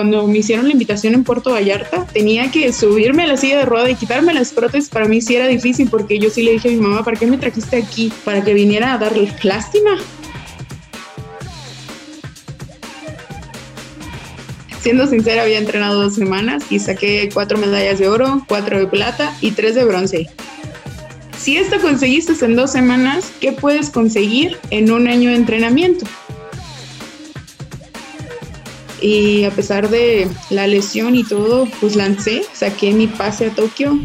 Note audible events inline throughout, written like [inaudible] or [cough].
Cuando me hicieron la invitación en Puerto Vallarta, tenía que subirme a la silla de rueda y quitarme las prótesis. Para mí sí era difícil porque yo sí le dije a mi mamá, ¿para qué me trajiste aquí? ¿Para que viniera a darle lástima? Siendo sincera, había entrenado dos semanas y saqué cuatro medallas de oro, cuatro de plata y tres de bronce. Si esto conseguiste en dos semanas, ¿qué puedes conseguir en un año de entrenamiento? Y a pesar de la lesión y todo, pues lancé, saqué mi pase a Tokio.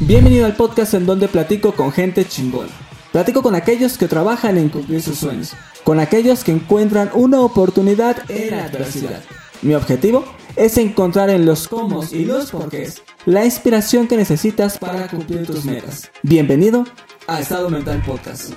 Bienvenido al podcast en donde platico con gente chingona. Platico con aquellos que trabajan en cumplir sus sueños, con aquellos que encuentran una oportunidad en la adversidad. Mi objetivo es encontrar en los cómo y los porqués la inspiración que necesitas para cumplir tus metas. Bienvenido a Estado Mental Podcast.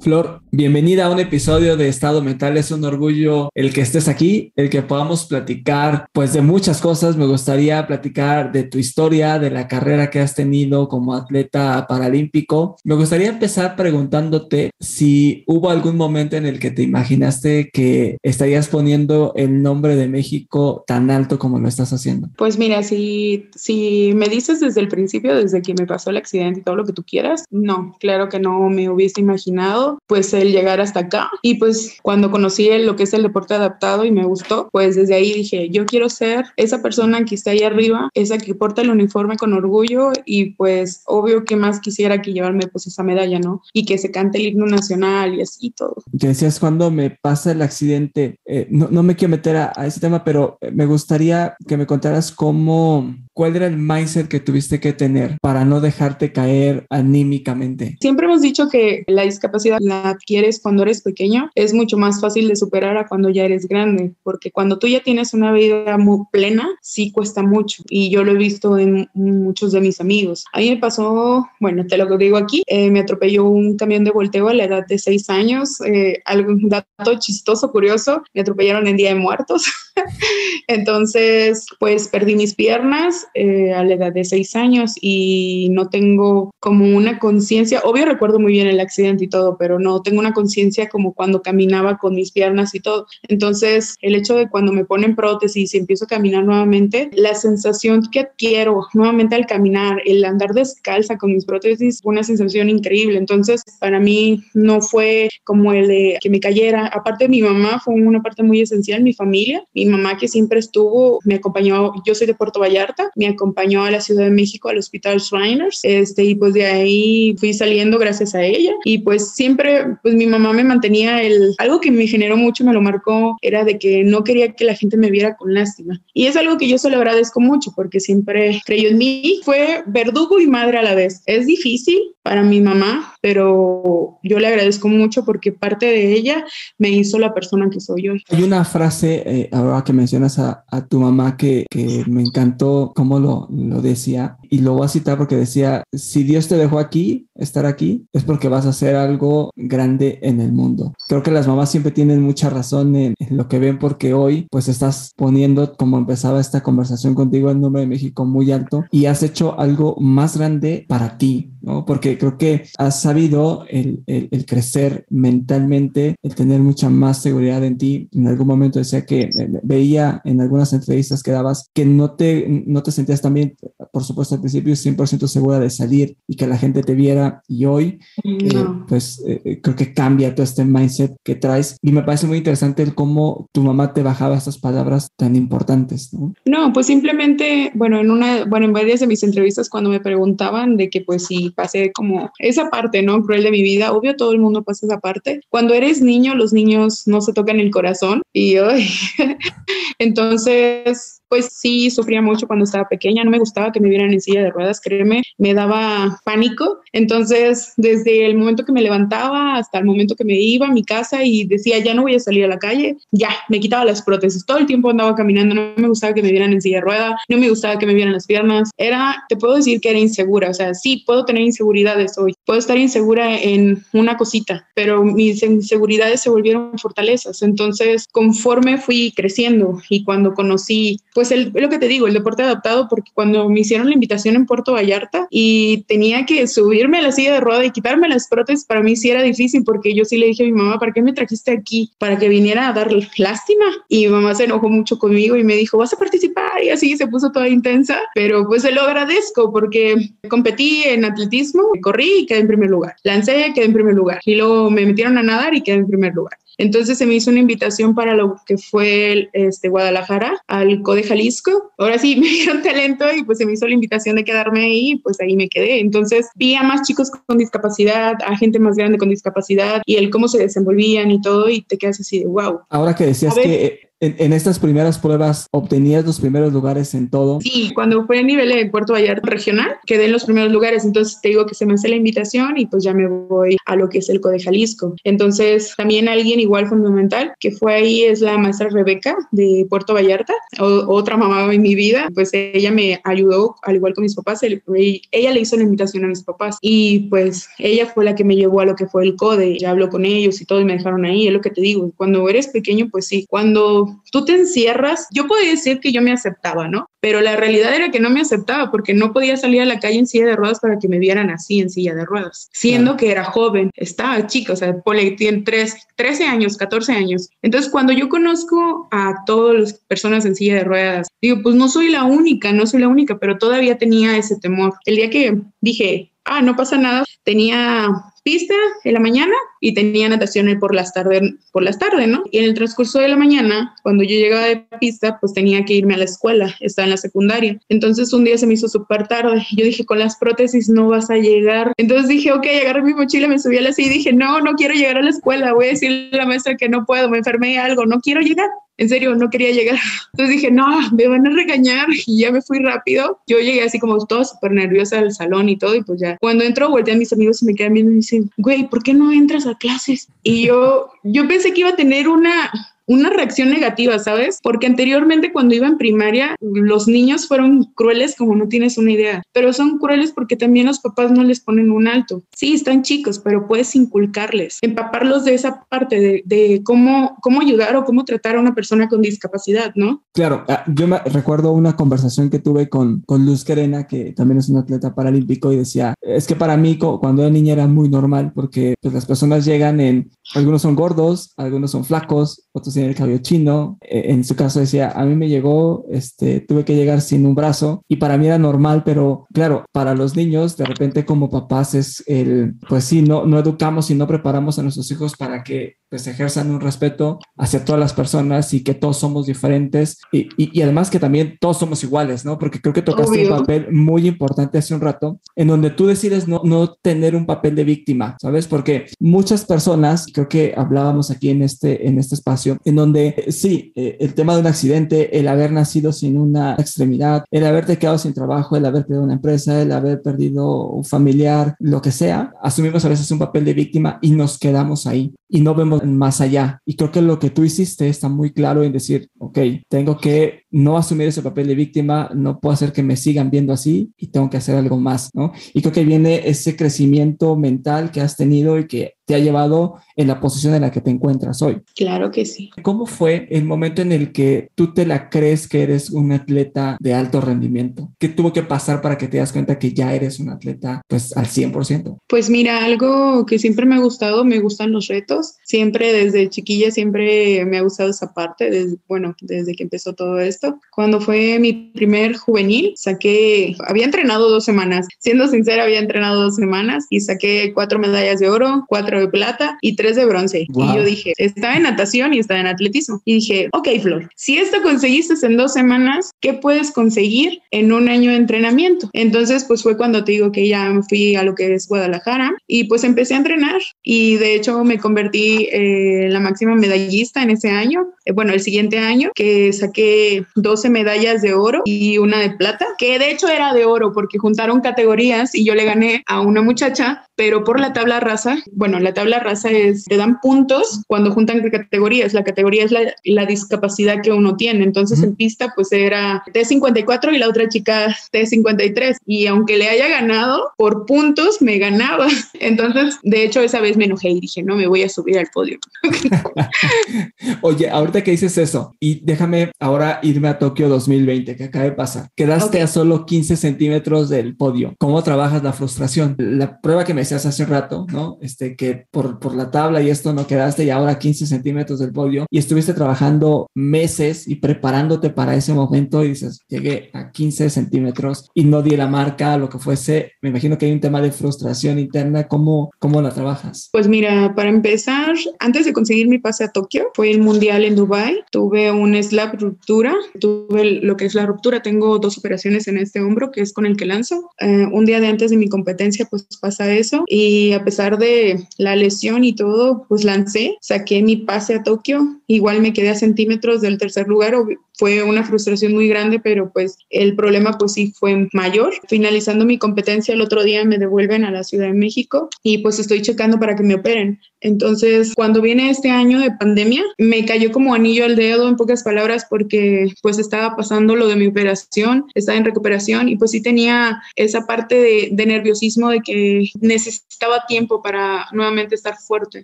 Flor, bienvenida a un episodio de Estado Mental. Es un orgullo el que estés aquí, el que podamos platicar pues de muchas cosas. Me gustaría platicar de tu historia, de la carrera que has tenido como atleta paralímpico. Me gustaría empezar preguntándote si hubo algún momento en el que te imaginaste que estarías poniendo el nombre de México tan alto como lo estás haciendo. Pues mira, si, si me dices desde el principio, desde que me pasó el accidente y todo lo que tú quieras, no, claro que no me hubiese imaginado pues el llegar hasta acá. Y pues cuando conocí lo que es el deporte adaptado y me gustó, pues desde ahí dije, yo quiero ser esa persona que está ahí arriba, esa que porta el uniforme con orgullo y pues obvio que más quisiera que llevarme pues esa medalla, ¿no? Y que se cante el himno nacional y así todo. Te decías cuando me pasa el accidente, eh, no, no, me quiero meter a, a ese tema, pero me gustaría que me contaras cómo ¿Cuál era el mindset que tuviste que tener para no dejarte caer anímicamente? Siempre hemos dicho que la discapacidad la adquieres cuando eres pequeño. Es mucho más fácil de superar a cuando ya eres grande, porque cuando tú ya tienes una vida muy plena, sí cuesta mucho. Y yo lo he visto en muchos de mis amigos. A mí me pasó, bueno, te lo digo aquí, eh, me atropelló un camión de volteo a la edad de seis años. Eh, algún dato chistoso, curioso, me atropellaron en Día de Muertos. [laughs] [laughs] Entonces, pues perdí mis piernas eh, a la edad de seis años y no tengo como una conciencia, obvio recuerdo muy bien el accidente y todo, pero no tengo una conciencia como cuando caminaba con mis piernas y todo. Entonces, el hecho de cuando me ponen prótesis y empiezo a caminar nuevamente, la sensación que adquiero nuevamente al caminar, el andar descalza con mis prótesis, fue una sensación increíble. Entonces, para mí no fue como el de que me cayera. Aparte, mi mamá fue una parte muy esencial, mi familia, mi mamá que siempre estuvo, me acompañó, yo soy de Puerto Vallarta, me acompañó a la Ciudad de México al Hospital Shriners, este, y pues de ahí fui saliendo gracias a ella. Y pues siempre, pues mi mamá me mantenía el, algo que me generó mucho, me lo marcó, era de que no quería que la gente me viera con lástima. Y es algo que yo se lo agradezco mucho porque siempre creyó en mí. Fue verdugo y madre a la vez. Es difícil, para mi mamá, pero yo le agradezco mucho porque parte de ella me hizo la persona que soy hoy. Hay una frase, eh, ahora que mencionas a, a tu mamá, que, que, me encantó cómo lo, lo decía, y lo voy a citar porque decía, si Dios te dejó aquí, estar aquí, es porque vas a hacer algo grande en el mundo. Creo que las mamás siempre tienen mucha razón en, en lo que ven porque hoy pues estás poniendo, como empezaba esta conversación contigo, el nombre de México muy alto y has hecho algo más grande para ti, ¿no? Porque creo que has sabido el, el, el, crecer mentalmente, el tener mucha más seguridad en ti. En algún momento decía que eh, veía en algunas entrevistas que dabas que no te, no te sentías también, por supuesto al principio, 100% segura de salir y que la gente te viera. Y hoy, eh, no. eh, pues eh, creo que cambia todo este mindset que traes. Y me parece muy interesante el cómo tu mamá te bajaba estas palabras tan importantes, ¿no? No, pues simplemente, bueno, en una, bueno, en varias de mis entrevistas cuando me preguntaban de que pues si pasé como esa parte, ¿no? Cruel de mi vida. Obvio, todo el mundo pasa esa parte. Cuando eres niño, los niños no se tocan el corazón y hoy, [laughs] entonces pues sí sufría mucho cuando estaba pequeña, no me gustaba que me vieran en silla de ruedas, créeme, me daba pánico. Entonces, desde el momento que me levantaba hasta el momento que me iba a mi casa y decía, ya no voy a salir a la calle, ya, me quitaba las prótesis. Todo el tiempo andaba caminando, no me gustaba que me vieran en silla de ruedas, no me gustaba que me vieran las piernas. Era, te puedo decir que era insegura, o sea, sí, puedo tener inseguridades hoy, puedo estar insegura en una cosita, pero mis inseguridades se volvieron fortalezas. Entonces, conforme fui creciendo y cuando conocí, pues el, lo que te digo, el deporte adaptado, porque cuando me hicieron la invitación en Puerto Vallarta y tenía que subirme a la silla de rueda y quitarme las prótesis, para mí sí era difícil porque yo sí le dije a mi mamá, ¿para qué me trajiste aquí? Para que viniera a dar lástima. Y mi mamá se enojó mucho conmigo y me dijo, vas a participar. Y así se puso toda intensa, pero pues se lo agradezco porque competí en atletismo, corrí y quedé en primer lugar. Lancé, quedé en primer lugar. Y luego me metieron a nadar y quedé en primer lugar. Entonces se me hizo una invitación para lo que fue este, Guadalajara, al CODE Jalisco. Ahora sí, [laughs] me dieron talento y pues se me hizo la invitación de quedarme ahí, pues ahí me quedé. Entonces vi a más chicos con discapacidad, a gente más grande con discapacidad y el cómo se desenvolvían y todo y te quedas así de wow. Ahora que decías que en, estas primeras pruebas obtenías los primeros lugares en todo. Sí, cuando fue a nivel de Puerto Vallarta regional, quedé en los primeros lugares. Entonces te digo que se me hace la invitación y pues ya me voy a lo que es el CODE Jalisco. Entonces también alguien igual fundamental que fue ahí es la maestra Rebeca de Puerto Vallarta, otra mamá en mi vida. Pues ella me ayudó, al igual con mis papás. ella le hizo la invitación a mis papás y pues ella fue la que me llevó a lo que fue el CODE. Ya habló con ellos y todo y me dejaron ahí. Es lo que te digo. Cuando eres pequeño, pues sí. Cuando tú te encierras, yo podía decir que yo me aceptaba, ¿no? Pero la realidad era que no me aceptaba porque no podía salir a la calle en silla de ruedas para que me vieran así en silla de ruedas, siendo que era joven, estaba chica, o sea, tiene 13 años, 14 años. Entonces, cuando yo conozco a todas las personas en silla de ruedas, digo, pues no soy la única, no soy la única, pero todavía tenía ese temor. El día que dije, ah, no pasa nada, tenía pista en la mañana y tenía natación por las tardes, por las tardes, ¿no? Y en el transcurso de la mañana, cuando yo llegaba de pista, pues tenía que irme a la escuela, estaba en la secundaria. Entonces un día se me hizo súper tarde. Yo dije, con las prótesis no vas a llegar. Entonces dije, ok, agarré mi mochila, me subí a la silla y dije, no, no quiero llegar a la escuela. Voy a decirle a la maestra que no puedo, me enfermé algo, no quiero llegar en serio, no quería llegar. [laughs] Entonces dije, no, me van a regañar y ya me fui rápido. Yo llegué así como todo súper nerviosa al salón y todo y pues ya. Cuando entro, volteé a mis amigos y me quedan viendo y me dicen, güey, ¿por qué no entras a clases? Y yo, yo pensé que iba a tener una, una reacción negativa, ¿sabes? Porque anteriormente cuando iba en primaria, los niños fueron crueles como no tienes una idea, pero son crueles porque también los papás no les ponen un alto. Sí, están chicos, pero puedes inculcarles, empaparlos de esa parte de, cómo, cómo ayudar o cómo tratar a una persona con discapacidad, ¿no? Claro, ah, yo me recuerdo una conversación que tuve con, con Luz Querena, que también es una atleta paralímpico, y decía, es que para mí cuando era niña era muy normal porque pues, las personas llegan en, algunos son gordos, algunos son flacos, otros el cabello chino. Eh, en su caso decía, a mí me llegó, este, tuve que llegar sin un brazo y para mí era normal, pero claro, para los niños de repente como papás es el, pues sí, no, no educamos y no preparamos a nuestros hijos para que pues ejerzan un respeto hacia todas las personas y que todos somos diferentes y, y, además que también todos somos iguales, ¿no? Porque creo que tocaste un papel muy importante hace un rato en donde tú decides no, no tener un papel de víctima, ¿sabes? Porque muchas personas, creo que hablábamos aquí en este, en este espacio, en donde eh, sí, eh, el tema de un accidente, el haber nacido sin una extremidad, el haberte quedado sin trabajo, el haber perdido una empresa, el haber perdido un familiar, lo que sea, asumimos a veces un papel de víctima y nos quedamos ahí y no vemos más allá. Y creo que lo que tú hiciste está muy claro en decir, ok, tengo que no asumir ese papel de víctima, no puedo hacer que me sigan viendo así y tengo que hacer algo más, ¿no? Y creo que viene ese crecimiento mental que has tenido y que te ha llevado en la posición en la que te encuentras hoy. Claro que sí. ¿Cómo fue el momento en el que tú te la crees que eres un atleta de alto rendimiento? ¿Qué tuvo que pasar para que te das cuenta que ya eres un atleta pues al 100%? Pues mira, algo que siempre me ha gustado, me gustan los retos. Siempre desde chiquilla, siempre me ha gustado esa parte, desde, bueno, desde que empezó todo esto. Cuando fue mi primer juvenil, saqué, había entrenado dos semanas. Siendo sincera, había entrenado dos semanas y saqué cuatro medallas de oro, cuatro de plata y tres de bronce. Y yo dije, estaba en natación y estaba en atletismo. Y dije, ok, Flor, si esto conseguiste en dos semanas, ¿qué puedes conseguir en un año de entrenamiento? Entonces, pues fue cuando te digo que ya fui a lo que es Guadalajara y pues empecé a entrenar y de hecho me convertí en eh, la máxima medallista en ese año. Eh, bueno, el siguiente año que saqué 12 medallas de oro y una de plata, que de hecho era de oro porque juntaron categorías y yo le gané a una muchacha, pero por la tabla rasa, bueno, la la tabla raza es, te dan puntos cuando juntan categorías. La categoría es la, discapacidad que uno tiene. Entonces en pista pues era T54 y la otra chica T53. Y aunque le haya ganado por puntos, me ganaba. [laughs] Entonces, de hecho, esa vez me enojé y dije, no, me voy a subir al podio. [laughs] Oye, ahorita que dices eso, y déjame ahora irme a Tokio 2020, que acaba de pasar. Quedaste a solo 15 centímetros del podio. ¿Cómo trabajas la frustración? La prueba que me decías hace rato, ¿no? Este, que por, por la tabla y esto no quedaste y ahora 15 centímetros del podio y estuviste trabajando meses y preparándote para ese momento y dices, llegué a 15 centímetros y no di la marca, lo que fuese. Me imagino que hay un tema de frustración interna. ¿Cómo, cómo la trabajas? Pues mira, para empezar, antes de conseguir mi pase a Tokio, fue el mundial en Dubai. Tuve un slap ruptura, tuve lo que es la ruptura. Tengo dos operaciones en este hombro, que es con el que lanzo. Eh, un día de antes de mi competencia, pues pasa eso. Y a pesar de la lesión y todo, pues lancé, saqué mi pase a Tokio. Igual me quedé a centímetros del tercer lugar. Fue una frustración muy grande, pero pues el problema pues sí fue mayor. Finalizando mi competencia el otro día me devuelven a la Ciudad de México y pues estoy checando para que me operen. Entonces, cuando viene este año de pandemia, me cayó como anillo al dedo en pocas palabras porque pues estaba pasando lo de mi operación, estaba en recuperación y pues sí tenía esa parte de, de nerviosismo de que necesitaba tiempo para nuevamente estar fuerte.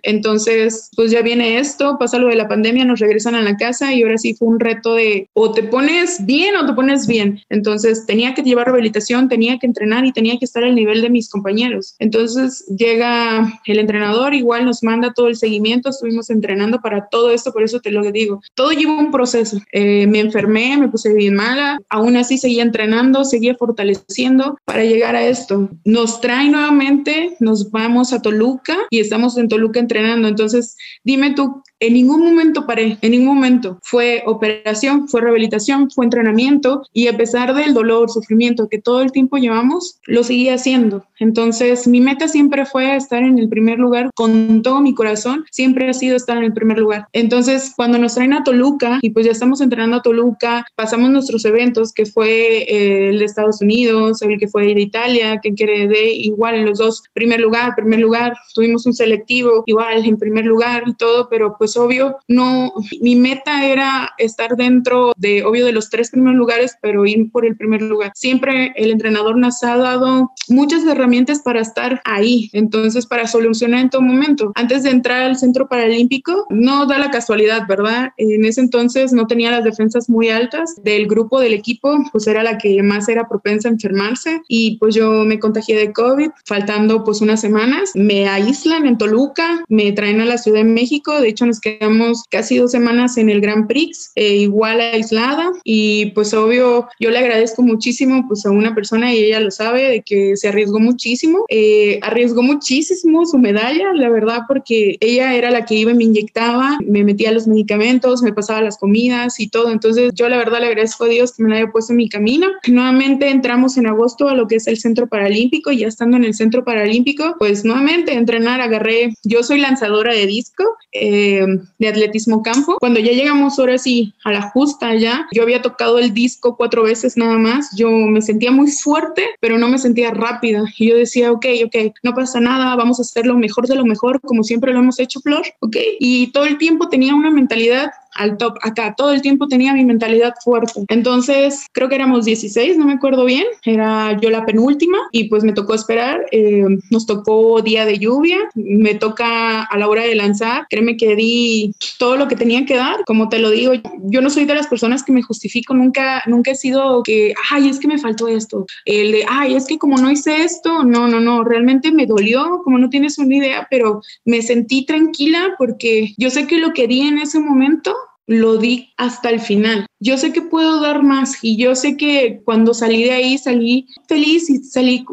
Entonces, pues ya viene esto, pasa lo de la pandemia, nos regresan a la casa y ahora sí fue un reto de o te pones bien o te pones bien. Entonces, tenía que llevar rehabilitación, tenía que entrenar y tenía que estar al nivel de mis compañeros. Entonces, llega el entrenador, igual nos manda todo el seguimiento, estuvimos entrenando para todo esto, por eso te lo digo. Todo lleva un proceso. Eh, me enfermé, me puse bien mala, aún así seguía entrenando, seguía fortaleciendo para llegar a esto. Nos trae nuevamente, nos vamos a Toluca y estamos en Toluca entrenando. Entonces, dime tú, en ningún momento paré, en ningún momento. Fue operación, fue rehabilitación, fue entrenamiento y a pesar del dolor, sufrimiento que todo el tiempo llevamos, lo seguía haciendo. Entonces, mi meta siempre fue estar en el primer lugar con todo mi corazón, siempre ha sido estar en el primer lugar. Entonces, cuando nos traen a Toluca y pues ya estamos entrenando a Toluca, pasamos nuestros eventos, que fue eh, el de Estados Unidos, el que fue de Italia, que quiere de igual en los dos, primer lugar, primer lugar, tuvimos un selectivo igual en primer lugar y todo, pero pues obvio, no, mi meta era estar dentro de, obvio, de los tres primeros lugares, pero ir por el primer lugar. Siempre el entrenador nos ha dado muchas herramientas para estar ahí, entonces para solucionar en todo momento. Antes de entrar al centro paralímpico, no da la casualidad, ¿verdad? En ese entonces no tenía las defensas muy altas del grupo del equipo, pues era la que más era propensa a enfermarse y pues yo me contagié de COVID, faltando pues unas semanas, me aíslan en Toluca, me traen a la Ciudad de México, de hecho nos quedamos casi dos semanas en el Grand Prix, eh, igual aislada. Y pues obvio yo le agradezco muchísimo pues a una persona y ella lo sabe de que se arriesgó muchísimo, eh, arriesgó muchísimo su medalla, la verdad, porque ella era la que iba y me inyectaba, me metía los medicamentos, me pasaba las comidas y todo, entonces yo la verdad le agradezco a Dios que me la haya puesto en mi camino. Nuevamente entramos en agosto a lo que es el Centro Paralímpico y ya estando en el Centro Paralímpico, pues nuevamente entrenar, agarré, yo soy lanzadora de disco, eh, de atletismo campo. Cuando ya llegamos ahora sí a la justa ya, yo había tocado el disco cuatro veces nada más, yo me sentía muy fuerte, pero no me sentía rápida. Y yo decía, ok, ok, no pasa nada, vamos a hacer lo mejor de lo mejor, como siempre lo hemos hecho, Flor, ok. Y todo el tiempo tenía una mentalidad al top acá. Todo el tiempo tenía mi mentalidad fuerte. Entonces, creo que éramos 16, no me acuerdo bien. Era yo la penúltima y pues me tocó esperar. Eh, nos tocó día de lluvia. Me toca a la hora de lanzar. Créeme que di todo lo que tenía que dar. Como te lo digo, yo no soy de las personas que me justifico. Nunca, nunca he sido que, ay, es que me faltó esto. El de, ay, es que como no hice esto, no, no, no. Realmente me dolió, como no tienes una idea, pero me sentí tranquila porque yo sé que lo que di en ese momento lo di hasta el final. Yo sé que puedo dar más y yo sé que cuando salí de ahí salí feliz y salí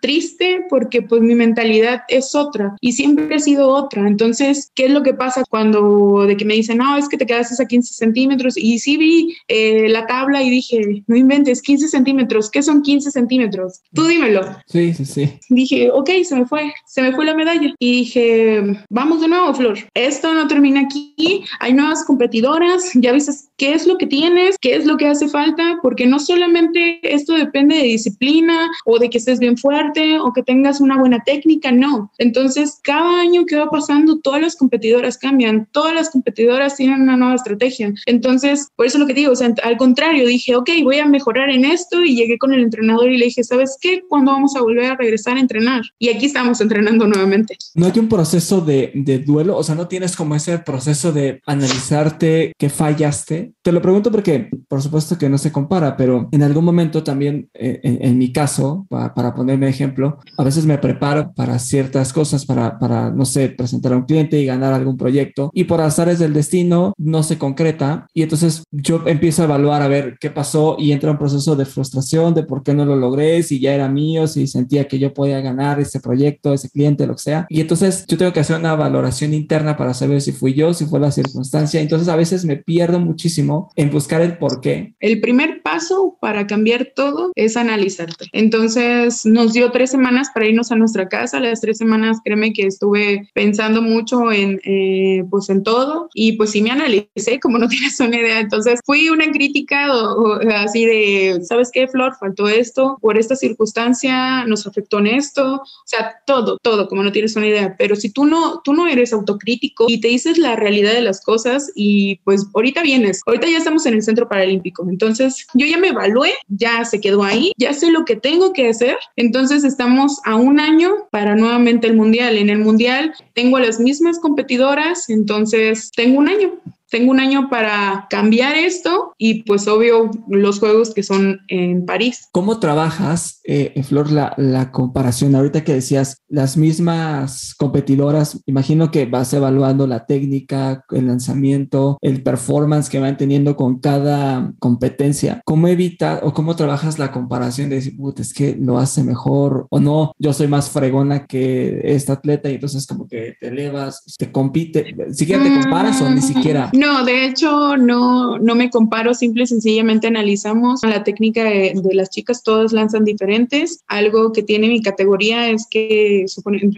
triste porque pues mi mentalidad es otra y siempre ha sido otra. Entonces, ¿qué es lo que pasa cuando de que me dicen, no, es que te quedaste a 15 centímetros? Y sí vi eh, la tabla y dije, no inventes, 15 centímetros, ¿qué son 15 centímetros? Tú dímelo. Sí, sí, sí. Dije, ok, se me fue, se me fue la medalla. Y dije, vamos de nuevo, Flor, esto no termina aquí, hay nuevas competidoras, ya viste qué es lo que tiene tienes, qué es lo que hace falta, porque no solamente esto depende de disciplina o de que estés bien fuerte o que tengas una buena técnica, no. Entonces, cada año que va pasando, todas las competidoras cambian, todas las competidoras tienen una nueva estrategia. Entonces, por eso lo que digo, o sea, al contrario, dije, ok, voy a mejorar en esto y llegué con el entrenador y le dije, ¿sabes qué? ¿Cuándo vamos a volver a regresar a entrenar? Y aquí estamos entrenando nuevamente. ¿No hay un proceso de, de duelo? O sea, ¿no tienes como ese proceso de analizarte que fallaste? Te lo pregunto porque, por supuesto que no se compara, pero en algún momento también, eh, en, mi caso, para, ponerme ejemplo, a veces me preparo para ciertas cosas, para, para, no sé, presentar a un cliente y ganar algún proyecto, y por azares del destino no se concreta, y entonces yo empiezo a evaluar a ver qué pasó y entra un proceso de frustración de por qué no lo logré, si ya era mío, si sentía que yo podía ganar ese proyecto, ese cliente, lo que sea. Y entonces yo tengo que hacer una valoración interna para saber si fui yo, si fue la circunstancia. Entonces a veces me pierdo muchísimo en buscar el por qué. El primer paso para cambiar todo es analizarte. Entonces nos dio tres semanas para irnos a nuestra casa. Las tres semanas, créeme que estuve pensando mucho en, eh, pues en todo y pues sí me analicé, como no [laughs] tienes una idea. Entonces fui una crítica así de, ¿sabes qué, Flor? Faltó esto, por esta circunstancia nos afectó en esto. O sea, todo, todo, como no tienes una idea. Pero si tú no, tú no eres autocrítico y te dices la realidad de las cosas y pues ahorita vienes, ahorita ya estamos en el centro paralímpico. Entonces yo ya me evalué, ya se quedó ahí, ya sé lo que tengo que hacer. Entonces estamos a un año para nuevamente el mundial. En el mundial tengo las mismas competidoras, entonces tengo un año tengo un año para cambiar esto y pues obvio los juegos que son en París. ¿Cómo trabajas, eh, Flor, la, comparación? Ahorita que decías las mismas competidoras, imagino que vas evaluando la técnica, el lanzamiento, el performance que van teniendo con cada competencia. ¿Cómo evitas o cómo trabajas la comparación de decir, es que lo hace mejor o no? Yo soy más fregona que esta atleta y entonces como que te elevas, te compite, siquiera te comparas o ni siquiera. No, de hecho, no, no me comparo, simple y sencillamente analizamos la técnica de, las chicas, todas lanzan diferentes. Algo que tiene mi categoría es que,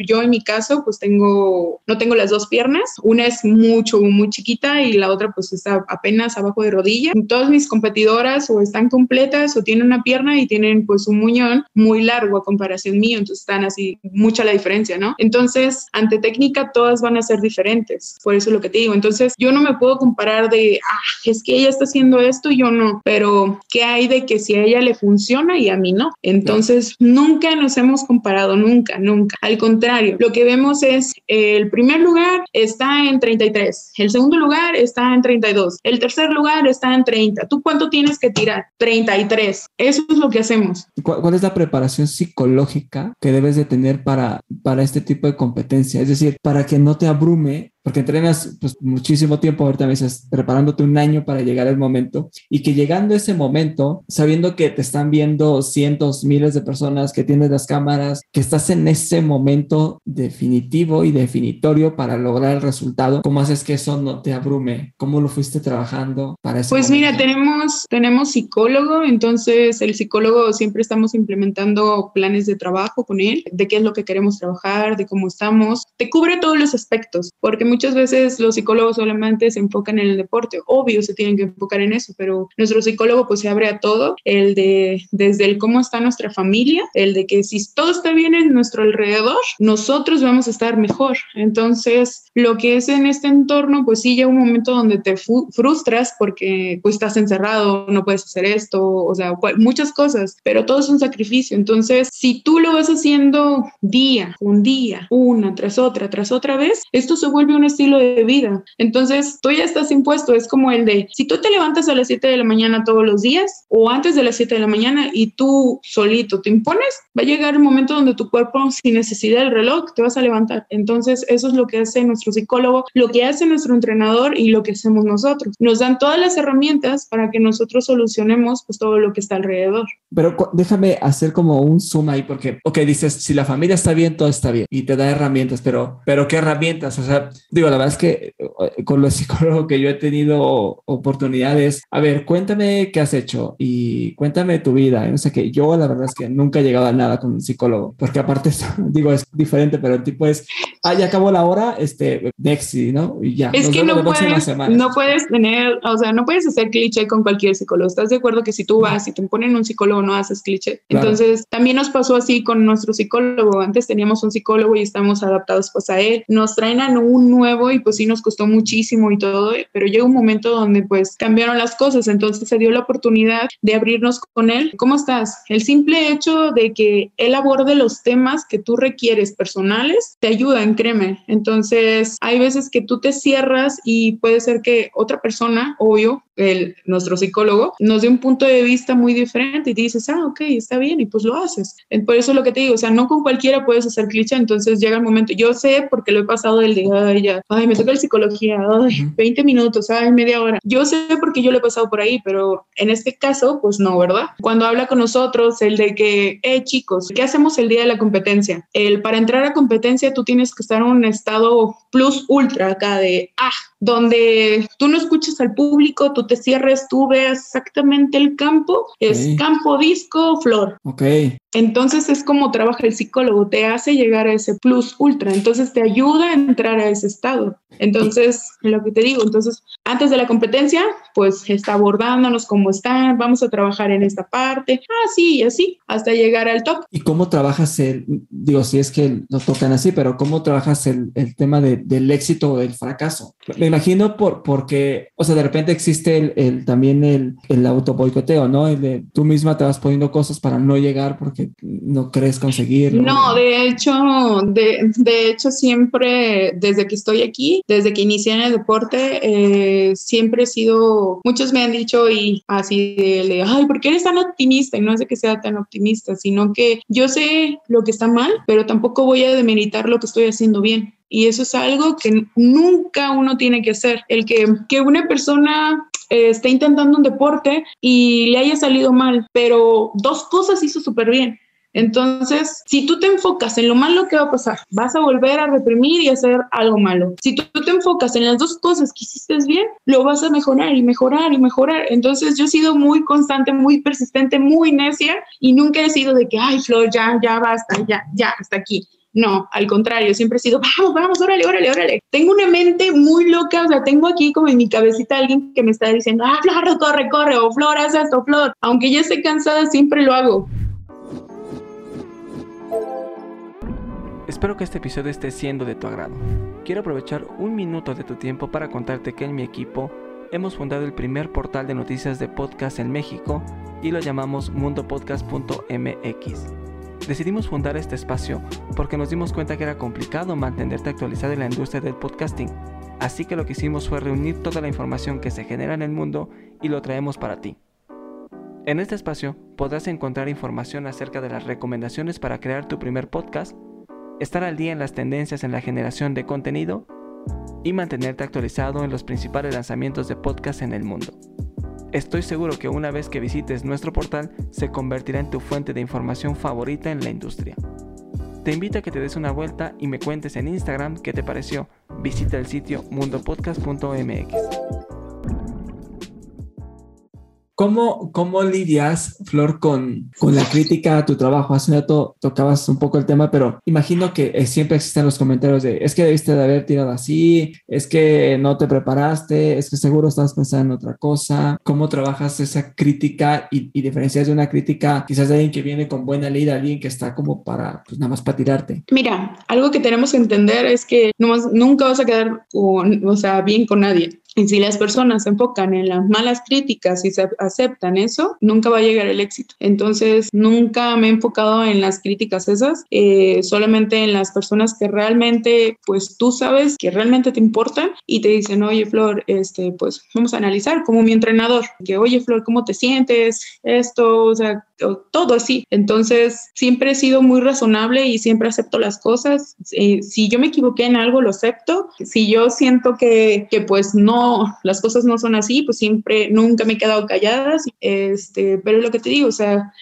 yo en mi caso, pues tengo, no tengo las dos piernas, una es mucho, muy chiquita y la otra pues está apenas abajo de rodilla. Todas mis competidoras o están completas o tienen una pierna y tienen pues un muñón muy largo a comparación mío, entonces están así, mucha la diferencia, ¿no? Entonces, ante técnica, todas van a ser diferentes, por eso es lo que te digo. Entonces, yo no me puedo comparar de, ah, es que ella está haciendo esto y yo no, pero ¿qué hay de que si a ella le funciona y a mí no? Entonces, nunca nos hemos comparado, nunca, nunca. Al contrario, lo que vemos es el primer lugar está en 33, el segundo lugar está en 32, el tercer lugar está en 30. ¿Tú cuánto tienes que tirar? 33. Eso es lo que hacemos. ¿Cuál, cuál es la preparación psicológica que debes de tener para, para este tipo de competencia? Es decir, para que no te abrume porque entrenas pues, muchísimo tiempo, ahorita me dices, preparándote un año para llegar al momento y que llegando a ese momento, sabiendo que te están viendo cientos, miles de personas, que tienes las cámaras, que estás en ese momento definitivo y definitorio para lograr el resultado, ¿cómo haces que eso no te abrume? ¿Cómo lo fuiste trabajando para eso? Pues mira, tenemos, tenemos psicólogo, entonces el psicólogo siempre estamos implementando planes de trabajo con él, de qué es lo que queremos trabajar, de cómo estamos, te cubre todos los aspectos, porque muchas veces los psicólogos solamente se enfocan en el deporte. Obvio, se tienen que enfocar en eso, pero nuestro psicólogo pues se abre a todo, el de desde el cómo está nuestra familia, el de que si todo está bien en nuestro alrededor, nosotros vamos a estar mejor. Entonces, lo que es en este entorno, pues sí llega un momento donde te frustras porque pues estás encerrado, no puedes hacer esto, o sea, muchas cosas, pero todo es un sacrificio. Entonces, si tú lo vas haciendo día, un día, una tras otra, tras otra vez, esto se vuelve un estilo de vida. Entonces, tú ya estás impuesto. Es como el de, si tú te levantas a las 7 de la mañana todos los días o antes de las 7 de la mañana y tú solito te impones, va a llegar un momento donde tu cuerpo, sin necesidad del reloj, te vas a levantar. Entonces, eso es lo que hace nuestro psicólogo, lo que hace nuestro entrenador y lo que hacemos nosotros. Nos dan todas las herramientas para que nosotros solucionemos pues, todo lo que está alrededor. Pero déjame hacer como un zoom ahí, porque, ok, dices, si la familia está bien, todo está bien y te da herramientas, pero, pero ¿qué herramientas? O sea, digo, la verdad es que eh, con los [laughs] psicólogos que yo he tenido oportunidades, a ver, cuéntame qué has hecho y cuéntame tu vida. No sé qué, yo la verdad es que nunca he llegado a nada con un psicólogo, porque aparte, [laughs] digo, es diferente, pero el tipo es, ah, ya acabó la hora, este, next, ¿no? Y ya. Es que no puedes, no puedes tener, o sea, no puedes hacer cliché con cualquier psicólogo. ¿Estás de acuerdo que si tú vas y te ponen un psicólogo no haces cliché? Entonces, también nos pasó así con nuestro psicólogo. Antes teníamos un psicólogo y estamos adaptados pues a él. Nos traen a un nuevo y pues sí nos costó muchísimo y todo, pero llega un momento donde pues cambiaron las cosas. Entonces se dio la oportunidad de abrirnos con él. ¿Cómo estás? El simple hecho de que él aborde los temas que tú requieres personales te ayudan, créeme. Entonces, hay veces que tú te cierras y puede ser que otra persona, obvio, el, nuestro psicólogo, nos dé un punto de vista muy diferente y dices, ah, ok, está bien, y pues lo haces. Por eso es lo que te digo, o sea, no con cualquiera puedes hacer cliché, entonces llega el momento, yo sé porque lo he pasado el día de ella, ay, me toca la psicología, ay, 20 minutos, ay, media hora. Yo sé porque yo lo he pasado por ahí, pero en este caso, pues no, ¿verdad? Cuando habla con nosotros, el de que, eh, chicos, ¿qué hacemos el día de la competencia? El para entrar a competencia tú tienes que estar en un estado plus ultra acá de, ah, donde tú no escuchas al público, tú te cierres, tú ves exactamente el campo, es campo, disco, flor. Ok. Entonces es como trabaja el psicólogo, te hace llegar a ese plus ultra, entonces te ayuda a entrar a ese estado. Entonces, lo que te digo, entonces, antes de la competencia, pues está abordándonos cómo están, vamos a trabajar en esta parte, así y así, hasta llegar al top. ¿Y cómo trabajas el, digo, si es que lo tocan así, pero cómo trabajas el, el tema de, del éxito o del fracaso? Me imagino por, porque, o sea, de repente existe el, el también el, el auto boicoteo, ¿no? El de tú misma te vas poniendo cosas para no llegar porque no crees conseguirlo. No, de hecho, de, de hecho siempre, desde que estoy aquí, desde que inicié en el deporte, eh, siempre he sido, muchos me han dicho y así de, ay, ¿por qué eres tan optimista? Y no es que sea tan optimista, sino que yo sé lo que está mal, pero tampoco voy a demeritar lo que estoy haciendo bien. Y eso es algo que nunca uno tiene que hacer. El que, que una persona eh, esté intentando un deporte y le haya salido mal, pero dos cosas hizo súper bien. Entonces, si tú te enfocas en lo malo que va a pasar, vas a volver a reprimir y hacer algo malo. Si tú te enfocas en las dos cosas que hiciste bien, lo vas a mejorar y mejorar y mejorar. Entonces, yo he sido muy constante, muy persistente, muy necia y nunca he sido de que, ay, Flor, ya, ya basta, ya, ya, hasta aquí. No, al contrario, siempre he sido, vamos, vamos, órale, órale, órale. Tengo una mente muy loca, o sea, tengo aquí como en mi cabecita alguien que me está diciendo, ah, Flor, corre, corre, o Flor, haz esto, Flor. Aunque ya esté cansada, siempre lo hago. Espero que este episodio esté siendo de tu agrado. Quiero aprovechar un minuto de tu tiempo para contarte que en mi equipo hemos fundado el primer portal de noticias de podcast en México y lo llamamos mundopodcast.mx. Decidimos fundar este espacio porque nos dimos cuenta que era complicado mantenerte actualizado en la industria del podcasting, así que lo que hicimos fue reunir toda la información que se genera en el mundo y lo traemos para ti. En este espacio podrás encontrar información acerca de las recomendaciones para crear tu primer podcast estar al día en las tendencias en la generación de contenido y mantenerte actualizado en los principales lanzamientos de podcast en el mundo. Estoy seguro que una vez que visites nuestro portal se convertirá en tu fuente de información favorita en la industria. Te invito a que te des una vuelta y me cuentes en Instagram qué te pareció. Visita el sitio mundopodcast.mx. ¿Cómo, ¿Cómo lidias, Flor, con, con la crítica a tu trabajo? Hace un rato tocabas un poco el tema, pero imagino que eh, siempre existen los comentarios de es que debiste de haber tirado así, es que no te preparaste, es que seguro estabas pensando en otra cosa. ¿Cómo trabajas esa crítica y, y diferencias de una crítica quizás de alguien que viene con buena ley, alguien que está como para, pues nada más para tirarte? Mira, algo que tenemos que entender es que nunca vas a quedar con, o sea, bien con nadie. Y si las personas se enfocan en las malas críticas y se aceptan eso, nunca va a llegar el éxito. Entonces, nunca me he enfocado en las críticas esas, eh, solamente en las personas que realmente, pues tú sabes que realmente te importan y te dicen, oye, Flor, este, pues vamos a analizar como mi entrenador, que, oye, Flor, ¿cómo te sientes? Esto, o sea, todo así. Entonces, siempre he sido muy razonable y siempre acepto las cosas. Eh, si yo me equivoqué en algo, lo acepto. Si yo siento que, que, pues no, las cosas no son así, pues siempre, nunca me he quedado callada. Este, pero lo que te digo, o sea,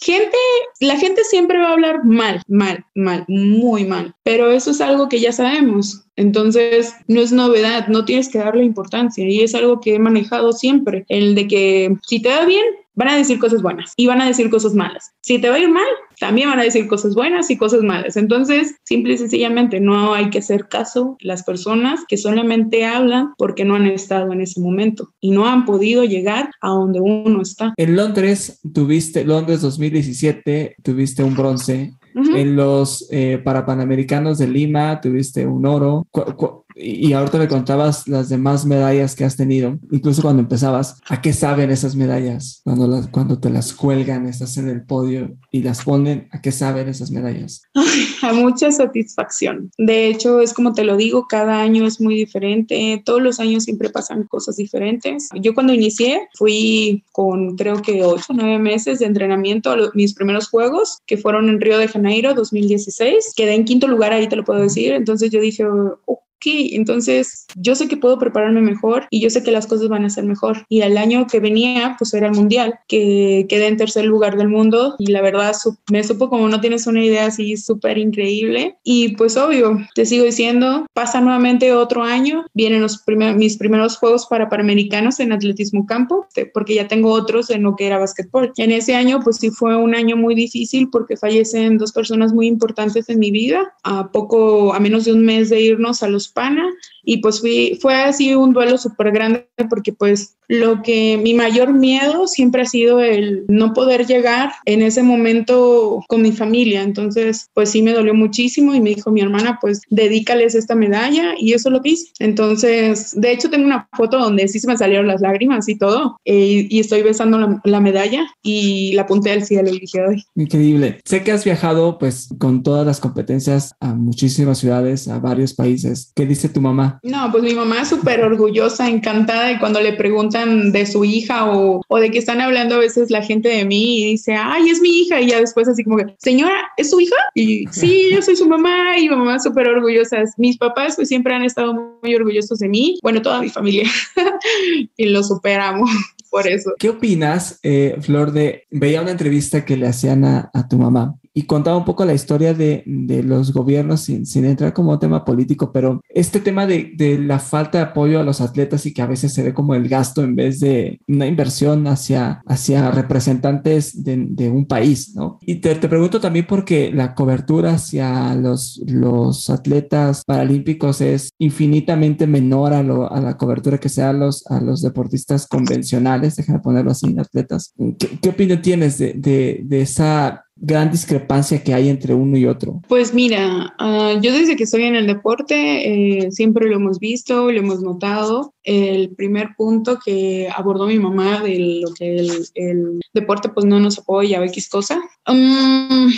gente, la gente siempre va a hablar mal, mal, mal, muy mal, pero eso es algo que ya sabemos. Entonces, no es novedad, no tienes que darle importancia y es algo que he manejado siempre, el de que si te va bien, van a decir cosas buenas y van a decir cosas malas. Si te va a ir mal, también van a decir cosas buenas y cosas malas. Entonces, simple y sencillamente, no hay que hacer caso las personas que solamente hablan porque no han estado en ese momento y no han podido llegar a donde uno está. En Londres, tuviste, Londres 2017, tuviste un bronce. En los eh, para Panamericanos de Lima tuviste un oro y ahorita me contabas las demás medallas que has tenido, incluso cuando empezabas, ¿a qué saben esas medallas? Cuando, las, cuando te las cuelgan, estás en el podio y las ponen, ¿a qué saben esas medallas? a mucha satisfacción. De hecho, es como te lo digo, cada año es muy diferente, todos los años siempre pasan cosas diferentes. Yo cuando inicié fui con creo que ocho, nueve meses de entrenamiento a mis primeros juegos, que fueron en Río de Janeiro 2016. Quedé en quinto lugar, ahí te lo puedo decir. Entonces yo dije, oh, entonces yo sé que puedo prepararme mejor y yo sé que las cosas van a ser mejor. Y el año que venía, pues era el mundial, que quedé en tercer lugar del mundo y la verdad me supo como no tienes una idea así súper increíble. Y pues obvio, te sigo diciendo, pasa nuevamente otro año, vienen los mis primeros Juegos para Panamericanos en atletismo campo, porque ya tengo otros en lo que era básquetbol. En ese año, pues sí fue un año muy difícil porque fallecen dos personas muy importantes en mi vida. A poco, a menos de un mes de irnos a los Pana y pues fui, fue así un duelo súper grande porque pues lo que mi mayor miedo siempre ha sido el no poder llegar en ese momento con mi familia. Entonces, pues sí me dolió muchísimo y me dijo mi hermana, pues dedícales esta medalla y eso lo hice. Entonces, de hecho tengo una foto donde sí se me salieron las lágrimas y todo eh, y estoy besando la, la, medalla y la apunté al cielo y dije, ay. Increíble. Sé que has viajado pues con todas las competencias a muchísimas ciudades, a varios países. ¿Qué dice tu mamá? No, pues mi mamá es súper orgullosa, encantada y cuando le preguntan de su hija o, o, de que están hablando a veces la gente de mí y dice, ay, es mi hija y ya después así como que, señora, ¿es su hija? Y sí, yo soy su mamá y mi mamá es súper orgullosa. Mis papás pues siempre han estado muy orgullosos de mí, bueno, toda mi familia [laughs] y lo superamos por eso. ¿Qué opinas, eh, Flor, de, veía una entrevista que le hacían a, a tu mamá y contaba un poco la historia de, de los gobiernos sin, sin, entrar como tema político, pero este tema de, de, la falta de apoyo a los atletas y que a veces se ve como el gasto en vez de una inversión hacia, hacia representantes de, de un país, ¿no? Y te, te, pregunto también porque la cobertura hacia los, los atletas paralímpicos es infinitamente menor a, lo, a la cobertura que sea a los, a los deportistas convencionales, déjame ponerlo así, atletas. ¿Qué, qué opinión tienes de, de esa gran discrepancia que hay entre uno y otro? Pues mira, uh, yo desde que estoy en el deporte eh, siempre lo hemos visto, lo hemos notado. El primer punto que abordó mi mamá de lo que el, deporte pues no nos apoya o X cosa. Um,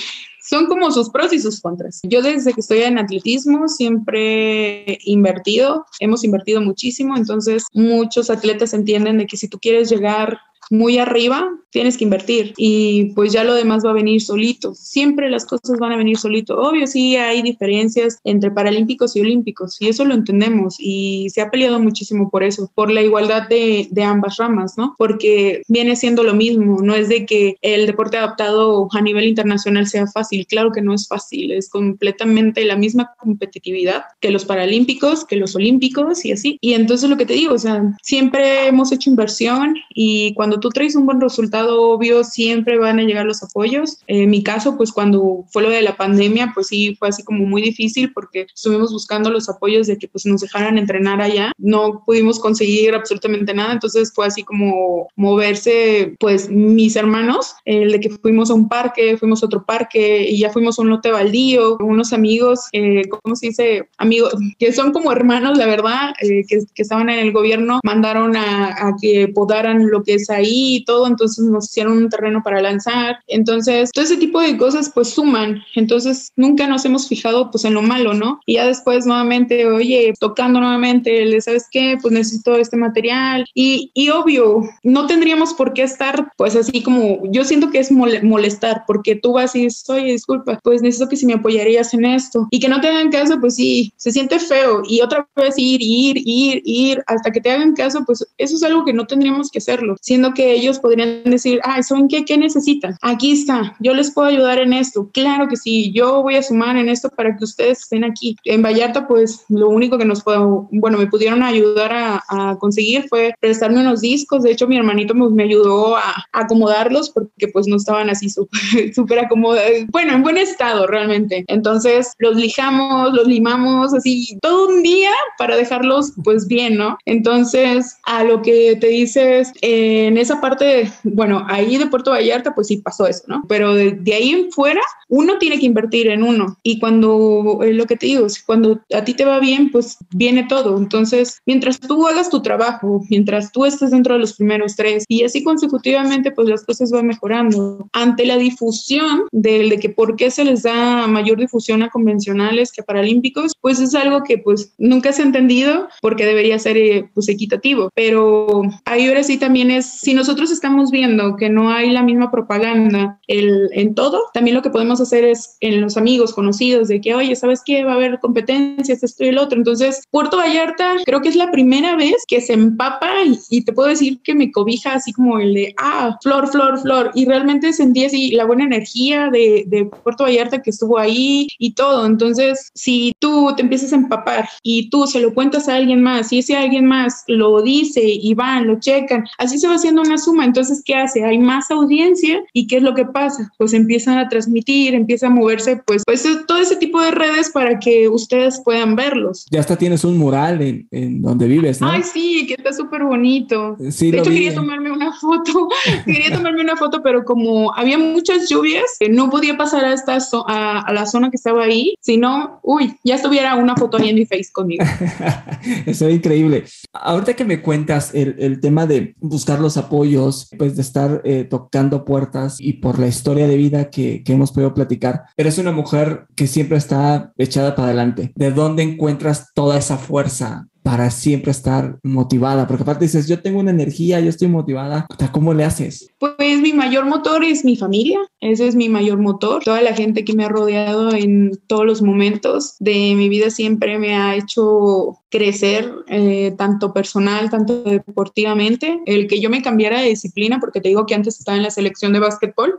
son como sus pros y sus contras. Yo desde que estoy en atletismo siempre he invertido, hemos invertido muchísimo, entonces muchos atletas entienden de que si tú quieres llegar muy arriba, tienes que invertir y pues ya lo demás va a venir solito. Siempre las cosas van a venir solito. Obvio, sí hay diferencias entre paralímpicos y olímpicos y eso lo entendemos y se ha peleado muchísimo por eso, por la igualdad de, de ambas ramas, ¿no? Porque viene siendo lo mismo, no es de que el deporte adaptado a nivel internacional sea fácil, claro que no es fácil, es completamente la misma competitividad que los paralímpicos, que los olímpicos y así. Y entonces lo que te digo, o sea, siempre hemos hecho inversión y cuando tú traes un buen resultado, obvio, siempre van a llegar los apoyos. En mi caso, pues cuando fue lo de la pandemia, pues sí, fue así como muy difícil porque estuvimos buscando los apoyos de que pues nos dejaran entrenar allá. No pudimos conseguir absolutamente nada, entonces fue así como moverse, pues mis hermanos, el de que fuimos a un parque, fuimos a otro parque y ya fuimos a un lote baldío, unos amigos, eh, ¿cómo se dice? Amigos, que son como hermanos, la verdad, eh, que, que, estaban en el gobierno, mandaron a, a que podaran lo que es ahí y todo, entonces nos hicieron un terreno para lanzar. Entonces, todo ese tipo de cosas pues suman. Entonces, nunca nos hemos fijado pues en lo malo, ¿no? Y ya después nuevamente, oye, tocando nuevamente, ¿sabes qué? Pues necesito este material. Y, y obvio, no tendríamos por qué estar pues así como, yo siento que es molestar, porque tú vas y dices, oye, disculpa, pues necesito que si me apoyarías en esto. Y que no te hagan caso, pues sí, se siente feo. Y otra vez ir, ir, ir, ir, hasta que te hagan caso, pues eso es algo que no tendríamos que hacerlo. Siendo que que ellos podrían decir, ah, ¿saben qué? ¿Qué necesitan? Aquí está, yo les puedo ayudar en esto. Claro que sí, yo voy a sumar en esto para que ustedes estén aquí. En Vallarta, pues lo único que nos puedo, bueno, me pudieron ayudar a, conseguir fue prestarme unos discos. De hecho, mi hermanito me, ayudó a, acomodarlos porque pues no estaban así [laughs] súper acomodados, bueno, en buen estado realmente. Entonces los lijamos, los limamos así todo un día para dejarlos pues bien, ¿no? Entonces, a lo que te dices, en esa parte, bueno, ahí de Puerto Vallarta, pues sí pasó eso, ¿no? Pero de, ahí en fuera, uno tiene que invertir en uno. Y cuando, eh, lo que te digo, cuando a ti te va bien, pues viene todo. Entonces, mientras tú hagas tu trabajo, mientras tú estés dentro de los primeros tres y así consecutivamente, pues las cosas van mejorando. Ante la difusión del de que por qué se les da mayor difusión a convencionales que a paralímpicos, pues es algo que pues nunca se ha entendido porque debería ser eh, pues equitativo. Pero ahí ahora sí también es, si nosotros estamos viendo que no hay la misma propaganda el, en todo, también lo que podemos hacer es en los amigos conocidos de que, oye, ¿sabes qué? Va a haber competencias, esto y el otro. Entonces, Puerto Vallarta creo que es la primera vez que se empapa y, te puedo decir que me cobija así como el de, ah, flor, flor, flor. Y realmente sentí así la buena energía de, de Puerto Vallarta que estuvo ahí y todo. Entonces, si tú te empiezas a empapar y tú se lo cuentas a alguien más y ese alguien más lo dice y van, lo checan, así se va haciendo una suma. Entonces, ¿qué hace? Hay más audiencia y ¿qué es lo que pasa? Pues empiezan a transmitir, empieza a moverse, pues, pues todo ese tipo de redes para que ustedes puedan verlos. Ya hasta tienes un mural en, en donde vives, ¿no? Ay, sí, que está súper bonito. Sí, de hecho, quería tomarme una foto, [laughs] quería tomarme una foto, pero como había muchas lluvias, no podía pasar a, esta a, a la zona que estaba ahí, sino, uy, ya estuviera una foto ahí en mi face conmigo. [laughs] Eso es increíble. Ahorita que me cuentas el, el tema de buscar los apoyos, pues de estar eh, tocando puertas y por la historia de vida que, que hemos podido platicar, eres una mujer que siempre está echada para adelante. ¿De dónde encuentras toda esa fuerza? para siempre estar motivada? Porque aparte dices, yo tengo una energía, yo estoy motivada. ¿Cómo le haces? Pues mi mayor motor es mi familia, ese es mi mayor motor. Toda la gente que me ha rodeado en todos los momentos de mi vida siempre me ha hecho crecer, eh, tanto personal, tanto deportivamente. El que yo me cambiara de disciplina, porque te digo que antes estaba en la selección de básquetbol,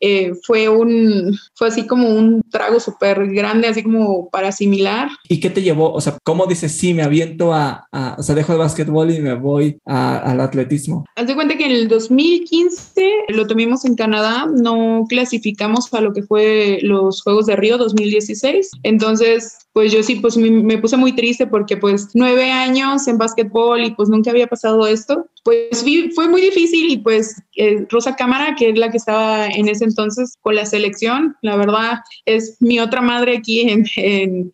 eh, fue un, fue así como un trago súper grande, así como para asimilar. ¿Y qué te llevó? O sea, ¿cómo dices, sí, me aviento a, o sea, dejo el básquetbol y me voy al atletismo? Haz de cuenta que en el 2015 lo tuvimos en Canadá, no clasificamos a lo que fue los Juegos de Río 2016. Entonces, pues yo sí, pues me, puse muy triste porque pues nueve años en básquetbol y pues nunca había pasado esto. Pues fue muy difícil y pues eh, Rosa Cámara, que es la que estaba en ese entonces con la selección, la verdad es mi otra madre aquí en,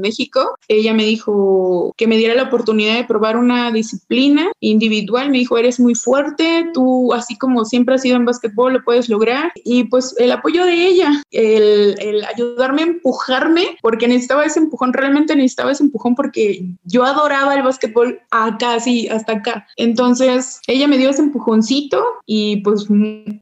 México. Ella me dijo que me diera la oportunidad de probar una disciplina individual. Me dijo, eres muy fuerte, tú así como siempre has sido en básquetbol, lo puedes lograr. Y pues el apoyo de ella, el, ayudarme a empujarme, porque necesitaba ese empujón, realmente necesitaba ese empujón porque yo adoraba el básquetbol acá, así, hasta acá. Entonces, ella me dio ese empujoncito y pues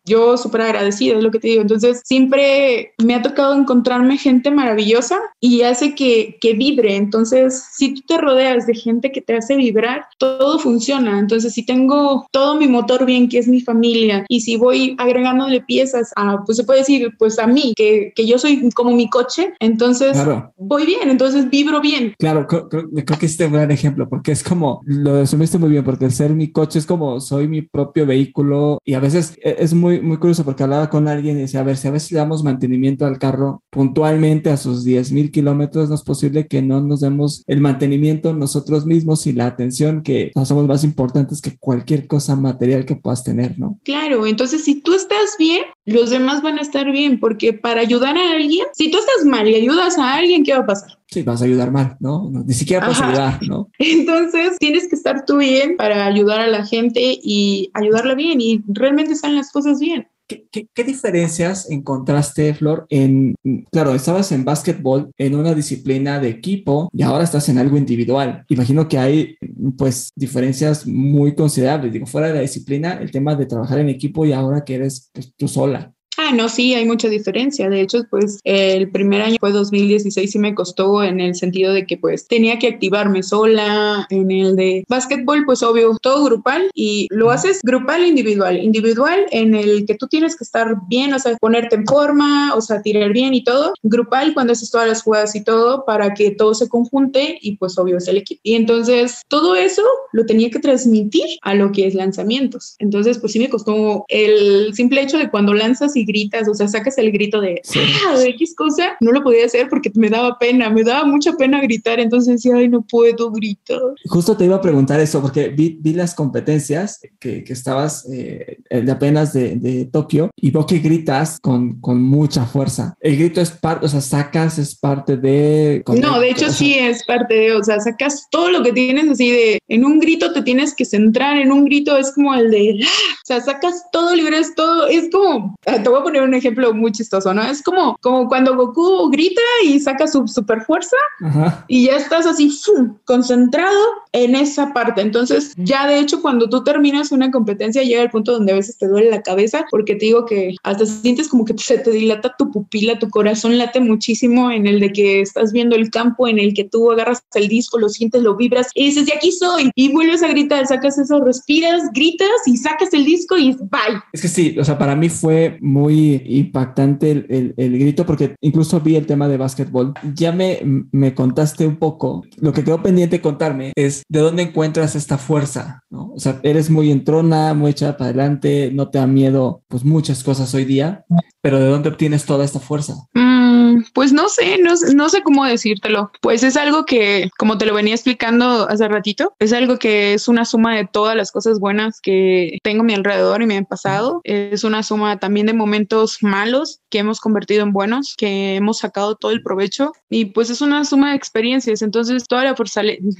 yo súper agradecida, es lo que te digo. Entonces, siempre me ha tocado encontrarme gente maravillosa y hace que, que vibre. Entonces, si tú te rodeas de gente que te hace vibrar, todo funciona. Entonces, si tengo todo mi motor bien, que es mi familia, y si voy agregándole piezas a, pues se puede decir, pues a mí, que, que yo soy como mi coche, entonces voy bien entonces vibro bien. Claro, creo, que este es un gran ejemplo porque es como, lo resumiste muy bien, porque el ser mi coche es como soy mi propio vehículo y a veces e, es muy, muy curioso porque hablaba con alguien y decía, a ver, si a veces le damos mantenimiento al carro puntualmente a sus 10 mil kilómetros, no es posible que no nos demos el mantenimiento nosotros mismos y la atención que somos más importantes que cualquier cosa material que puedas tener, ¿no? Claro, entonces si tú estás bien, los demás van a estar bien porque para ayudar a alguien, si tú estás mal y ayudas a alguien, ¿qué va a pasar? Sí, vas a ayudar mal, ¿no? Ni siquiera vas a ayudar, ¿no? [laughs] Entonces, tienes que estar tú bien para ayudar a la gente y ayudarla bien y realmente salen las cosas bien. ¿Qué, qué, diferencias encontraste, Flor? En, claro, estabas en básquetbol, en una disciplina de equipo y ahora estás en algo individual. Imagino que hay, pues, diferencias muy considerables. Digo, fuera de la disciplina, el tema de trabajar en equipo y ahora que eres pues, tú sola. Ah, no, sí, hay mucha diferencia. De hecho, pues el primer año fue 2016 y me costó en el sentido de que pues tenía que activarme sola. En el de básquetbol, pues obvio, todo grupal y lo haces grupal individual. Individual en el que tú tienes que estar bien, o sea, ponerte en forma, o sea, tirar bien y todo. Grupal cuando haces todas las jugadas y todo para que todo se conjunte y pues obvio es el equipo. Y entonces todo eso lo tenía que transmitir a lo que es lanzamientos. Entonces, pues sí me costó el simple hecho de cuando lanzas y gritas, o sea, sacas el grito de, ah, de X cosa, no lo podía hacer porque me daba pena, me daba mucha pena gritar, entonces decía, ay, no puedo gritar. Justo te iba a preguntar eso, porque vi, vi las competencias que, que estabas eh, de apenas de, de, Tokio y veo que gritas con, con mucha fuerza. El grito es parte, o sea, sacas, es parte de... No, de hecho sí es parte de, o sea, sacas todo lo que tienes así de, en un grito te tienes que centrar, en un grito es como el de, ¡ah! o sea, sacas todo, libres todo, es como, voy a poner un ejemplo muy chistoso, ¿no? Es como, como cuando Goku grita y saca su super fuerza y ya estás así concentrado en esa parte. Entonces, ya de hecho, cuando tú terminas una competencia, llega el punto donde a veces te duele la cabeza, porque te digo que hasta sientes como que se te dilata tu pupila, tu corazón late muchísimo en el de que estás viendo el campo en el que tú agarras el disco, lo sientes, lo vibras y dices, de aquí soy, y vuelves a gritar, sacas eso, respiras, gritas y sacas el disco y bye. Es que sí, o sea, para mí fue muy impactante el, el, el grito, porque incluso vi el tema de básquetbol. Ya me, me contaste un poco, lo que quedó pendiente contarme es de dónde encuentras esta fuerza, ¿no? O sea, eres muy entrona, muy echada para adelante, no te da miedo, pues muchas cosas hoy día, pero ¿de dónde obtienes toda esta fuerza? Mm, pues no sé, no, sé cómo decírtelo. Pues es algo que, como te lo venía explicando hace ratito, es algo que es una suma de todas las cosas buenas que tengo a mi alrededor y me han pasado. Es una suma también de momentos malos que hemos convertido en buenos, que hemos sacado todo el provecho y pues es una suma de experiencias. Entonces toda la,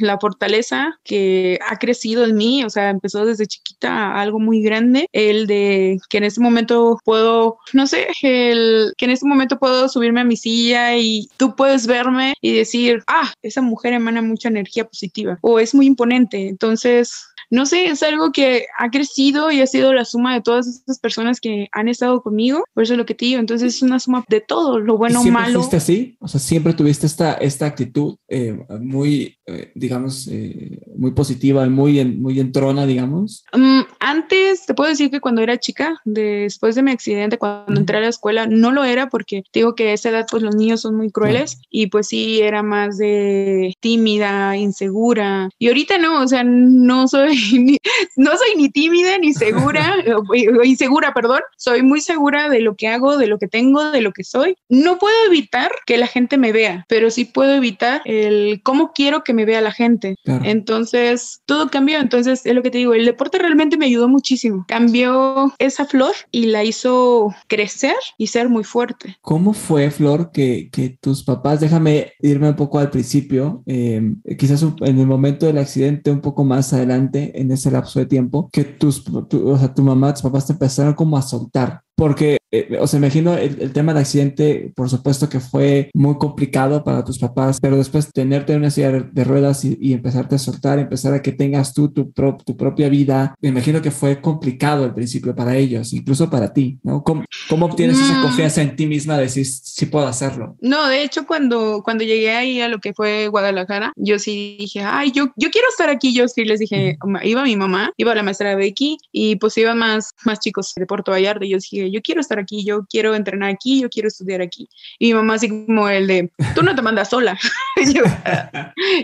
la fortaleza que ha crecido en mí, o sea, empezó desde chiquita a algo muy grande, el de que en este momento puedo, no sé, el que en este momento puedo subirme a mi silla y tú puedes verme y decir, ah, esa mujer emana mucha energía positiva o es muy imponente. Entonces, no sé, es algo que ha crecido y ha sido la suma de todas estas personas que han estado conmigo. Por eso es lo que te digo. Entonces es una suma de todo, lo bueno, ¿Siempre malo. fuiste así? O sea, siempre tuviste esta, esta actitud eh, muy, eh, digamos, eh, muy positiva, muy, muy entrona, digamos. Um, antes, te puedo decir que cuando era chica, después de mi accidente, cuando entré a la escuela, no lo era porque digo que a esa edad, pues los niños son muy crueles y pues sí, era más de tímida, insegura. Y ahorita no, o sea, no soy [laughs] no soy ni tímida ni segura, [laughs] o, insegura, perdón, soy muy segura de lo que hago, de lo que tengo, de lo que soy. No puedo evitar que la gente me vea, pero sí puedo evitar el cómo quiero que me vea la gente. Entonces, todo cambió. Entonces, es lo que te digo, el deporte realmente me ayudó muchísimo. Cambió esa flor y la hizo crecer y ser muy fuerte. ¿Cómo fue, Flor, que, que tus papás, déjame irme un poco al principio, eh, quizás en el momento del accidente, un poco más adelante, en ese lapso de tiempo que tus, tu, o sea, tu mamá, tus papás te empezaron como a soltar porque, eh, o sea, imagino el, el, tema del accidente, por supuesto que fue muy complicado para tus papás, pero después tenerte en una silla de ruedas y, y empezarte a soltar, empezar a que tengas tú tu, pro, tu, propia vida, me imagino que fue complicado al principio para ellos, incluso para ti, ¿no? ¿Cómo, cómo obtienes mm. esa confianza en ti misma de decir, sí puedo hacerlo? No, de hecho, cuando, cuando llegué ahí a lo que fue Guadalajara, yo sí dije, ay, yo, yo quiero estar aquí, yo sí les dije, mm. iba mi mamá, iba la maestra Becky y pues iban más, más chicos de Puerto Vallarta y yo dije, yo quiero estar aquí, yo quiero entrenar aquí, yo quiero estudiar aquí. Y mi mamá así como el de, tú no te mandas sola. [laughs] yo,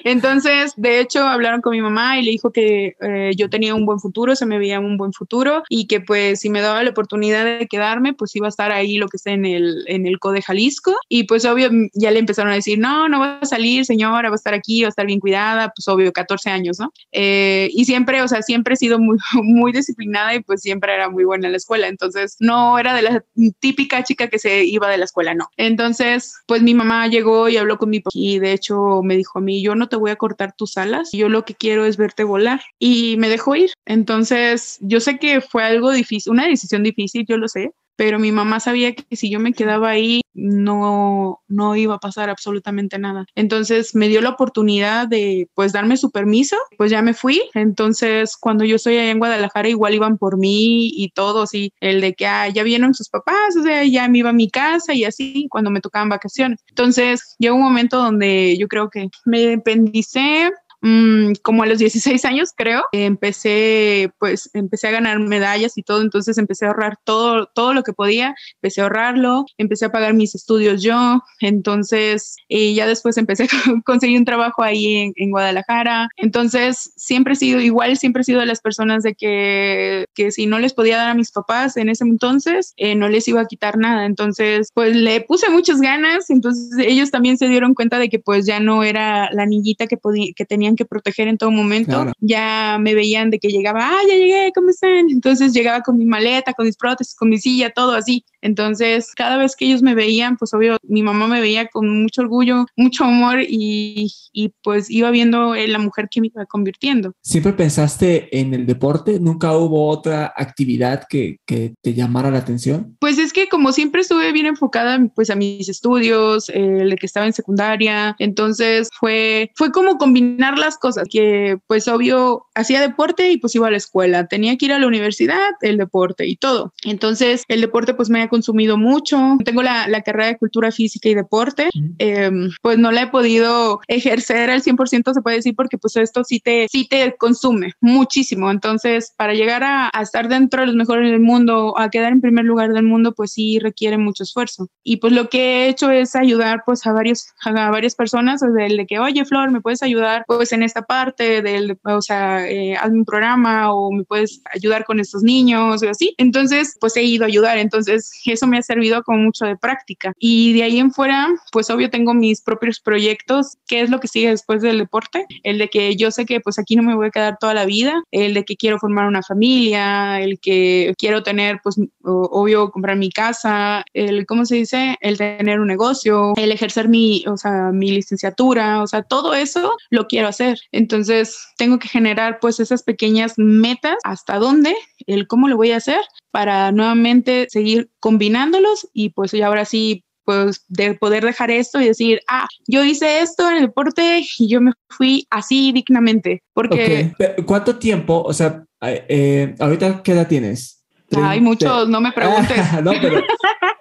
entonces, de hecho, hablaron con mi mamá y le dijo que eh, yo tenía un buen futuro, se me veía un buen futuro y que pues si me daba la oportunidad de quedarme, pues iba a estar ahí lo que está en el, en el CODE Jalisco. Y pues obvio, ya le empezaron a decir, no, no va a salir, señora, va a estar aquí, va a estar bien cuidada, pues obvio, 14 años, ¿no? Eh, y siempre, o sea, siempre he sido muy, [laughs] muy disciplinada y pues siempre era muy buena en la escuela. Entonces, no era de la típica chica que se iba de la escuela, no. Entonces, pues mi mamá llegó y habló con mi papá y de hecho me dijo a mí, yo no te voy a cortar tus alas, yo lo que quiero es verte volar y me dejó ir. Entonces, yo sé que fue algo difícil, una decisión difícil, yo lo sé, pero mi mamá sabía que si yo me quedaba ahí no, no iba a pasar absolutamente nada. Entonces me dio la oportunidad de pues darme su permiso, pues ya me fui. Entonces cuando yo estoy allá en Guadalajara igual iban por mí y todos y el de que ah, ya vieron sus papás, o sea, ya me iba a mi casa y así cuando me tocaban vacaciones. Entonces llegó un momento donde yo creo que me independicé, Mm, como a los 16 años, creo, empecé, pues, empecé a ganar medallas y todo, entonces empecé a ahorrar todo, todo lo que podía, empecé a ahorrarlo, empecé a pagar mis estudios yo, entonces, y ya después empecé [laughs] a conseguir un trabajo ahí en, Guadalajara, entonces, siempre he sido igual, siempre he sido de las personas de que, que si no les podía dar a mis papás en ese entonces, eh, no les iba a quitar nada, entonces, pues, le puse muchas ganas, entonces ellos también se dieron cuenta de que, pues, ya no era la niñita que, podía, que tenía que proteger en todo momento, ya me veían de que llegaba, ah, ya llegué, ¿cómo están? Entonces llegaba con mi maleta, con mis prótesis, con mi silla, todo así. Entonces, cada vez que ellos me veían, pues obvio, mi mamá me veía con mucho orgullo, mucho amor y, y pues iba viendo la mujer que me iba convirtiendo. ¿Siempre pensaste en el deporte? ¿Nunca hubo otra actividad que, que te llamara la atención? Pues es que como siempre estuve bien enfocada pues a mis estudios, el de que estaba en secundaria, entonces fue, fue como combinar las cosas, que pues obvio hacía deporte y pues iba a la escuela, tenía que ir a la universidad, el deporte y todo. Entonces el deporte pues me consumido mucho. Tengo la, la carrera de cultura física y deporte, em, pues no la he podido ejercer al 100%, se puede decir, porque pues esto sí te, sí te consume muchísimo. Entonces, para llegar a, a, estar dentro de los mejores del mundo, a quedar en primer lugar del mundo, pues sí requiere mucho esfuerzo. Y pues lo que he hecho es ayudar pues a, varios, a varias personas, desde el de que, oye, Flor, ¿me puedes ayudar pues en esta parte del, o sea, eh, hazme un programa o me puedes ayudar con estos niños o así? Entonces, pues he ido a ayudar. Entonces, eso me ha servido como mucho de práctica. Y de ahí en fuera, pues obvio tengo mis propios proyectos. ¿Qué es lo que sigue después del deporte? El de que yo sé que pues aquí no me voy a quedar toda la vida, el de que quiero formar una familia, el que quiero tener pues obvio comprar mi casa, el, ¿cómo se dice? El tener un negocio, el ejercer mi, o sea, mi licenciatura, o sea, todo eso lo quiero hacer. Entonces, tengo que generar pues esas pequeñas metas, hasta dónde, el cómo lo voy a hacer para nuevamente seguir combinándolos y pues y ahora sí pues de poder dejar esto y decir, ah, yo hice esto en el deporte y yo me fui así dignamente. Porque... ¿Cuánto tiempo? O sea, eh, ahorita qué edad tienes? Hay muchos, no me preguntes. [laughs] no, pero,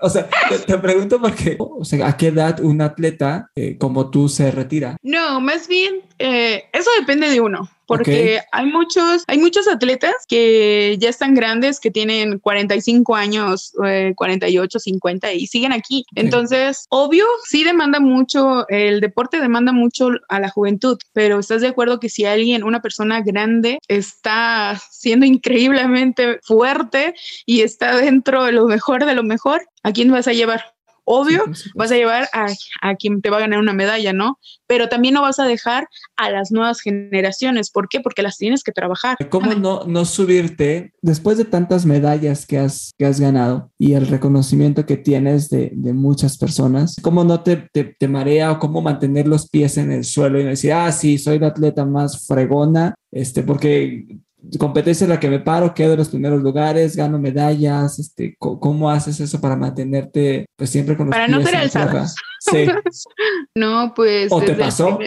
o sea, te, pregunto porque, o sea, ¿a qué edad un atleta eh, como tú se retira? No, más bien, eh, eso depende de uno porque hay muchos, hay muchos atletas que ya están grandes, que tienen 45 años, 48, eh, 50 y siguen aquí. Entonces, obvio, sí demanda mucho, el deporte demanda mucho a la juventud, pero ¿estás de acuerdo que si alguien, una persona grande, está siendo increíblemente fuerte y está dentro de lo mejor de lo mejor, ¿a quién vas a llevar? Obvio, vas a llevar a, a, quien te va a ganar una medalla, ¿no? Pero también no vas a dejar a las nuevas generaciones. ¿Por qué? Porque las tienes que trabajar. ¿Cómo no, no subirte después de tantas medallas que has, que has ganado y el reconocimiento que tienes de, de muchas personas? ¿Cómo no te, te, te, marea o cómo mantener los pies en el suelo y decir, ah, sí, soy la atleta más fregona? Este, porque competencia en la que me paro, quedo en los primeros lugares, gano medallas, este, ¿cómo haces eso para mantenerte pues siempre con los Para no ser alzado. Sí. [laughs] no, pues. ¿O te pasó?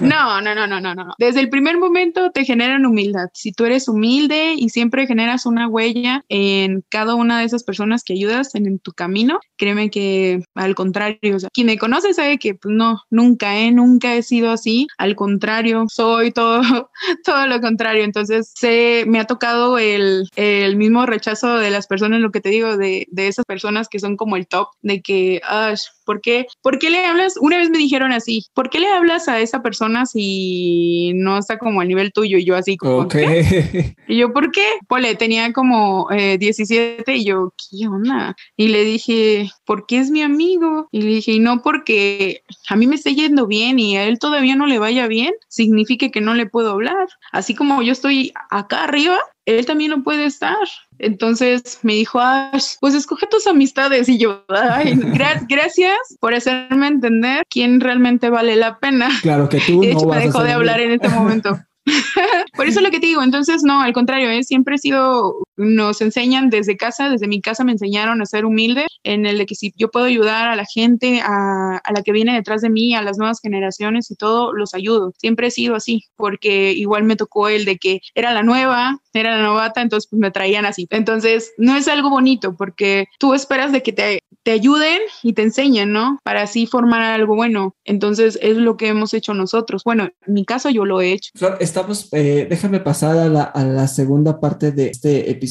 no, no, no, no, no, no. Desde el primer momento te generan humildad. Si tú eres humilde y siempre generas una huella en cada una de esas personas que ayudas en, tu camino, créeme que al contrario, o sea, quien me conoce sabe que pues, no, nunca, ¿eh? Nunca he sido así. Al contrario, soy todo, [laughs] todo lo contrario. Entonces, sé, me ha tocado el, el mismo rechazo de las personas, lo que te digo, de, de esas personas que son como el top, de que, ah, ¿por qué? ¿Por qué le hablas? Una vez me dijeron así, ¿por qué le hablas a esa persona si no está como al nivel tuyo? Y yo así como, ¿qué? [laughs] Y yo, ¿por qué? Pole, tenía como 17 eh, y yo, ¿qué onda? Y le dije, ¿por qué es mi amigo? Y le dije, y no porque a mí me esté yendo bien y a él todavía no le vaya bien, significa que no le puedo hablar. Así como yo estoy acá arriba, él también no puede estar. Entonces me dijo, pues escoge tus amistades y yo, ay, [laughs] gracias por hacerme entender quién realmente vale la pena. Claro que tú. [laughs] De hecho, me dejó de hablar en este momento. [laughs] Por eso lo que te digo, entonces no, al contrario, ¿eh? siempre he sido nos enseñan desde casa, desde mi casa me enseñaron a ser humilde, en el de que si yo puedo ayudar a la gente, a, a la que viene detrás de mí, a las nuevas generaciones y todo, los ayudo. Siempre he sido así, porque igual me tocó el de que era la nueva, era la novata, entonces pues me traían así. Entonces, no es algo bonito porque tú esperas de que te, te ayuden y te enseñen, ¿no? Para así formar algo bueno. Entonces, es lo que hemos hecho nosotros. Bueno, en mi caso yo lo he hecho. estamos, eh, déjame pasar a la, a la segunda parte de este episodio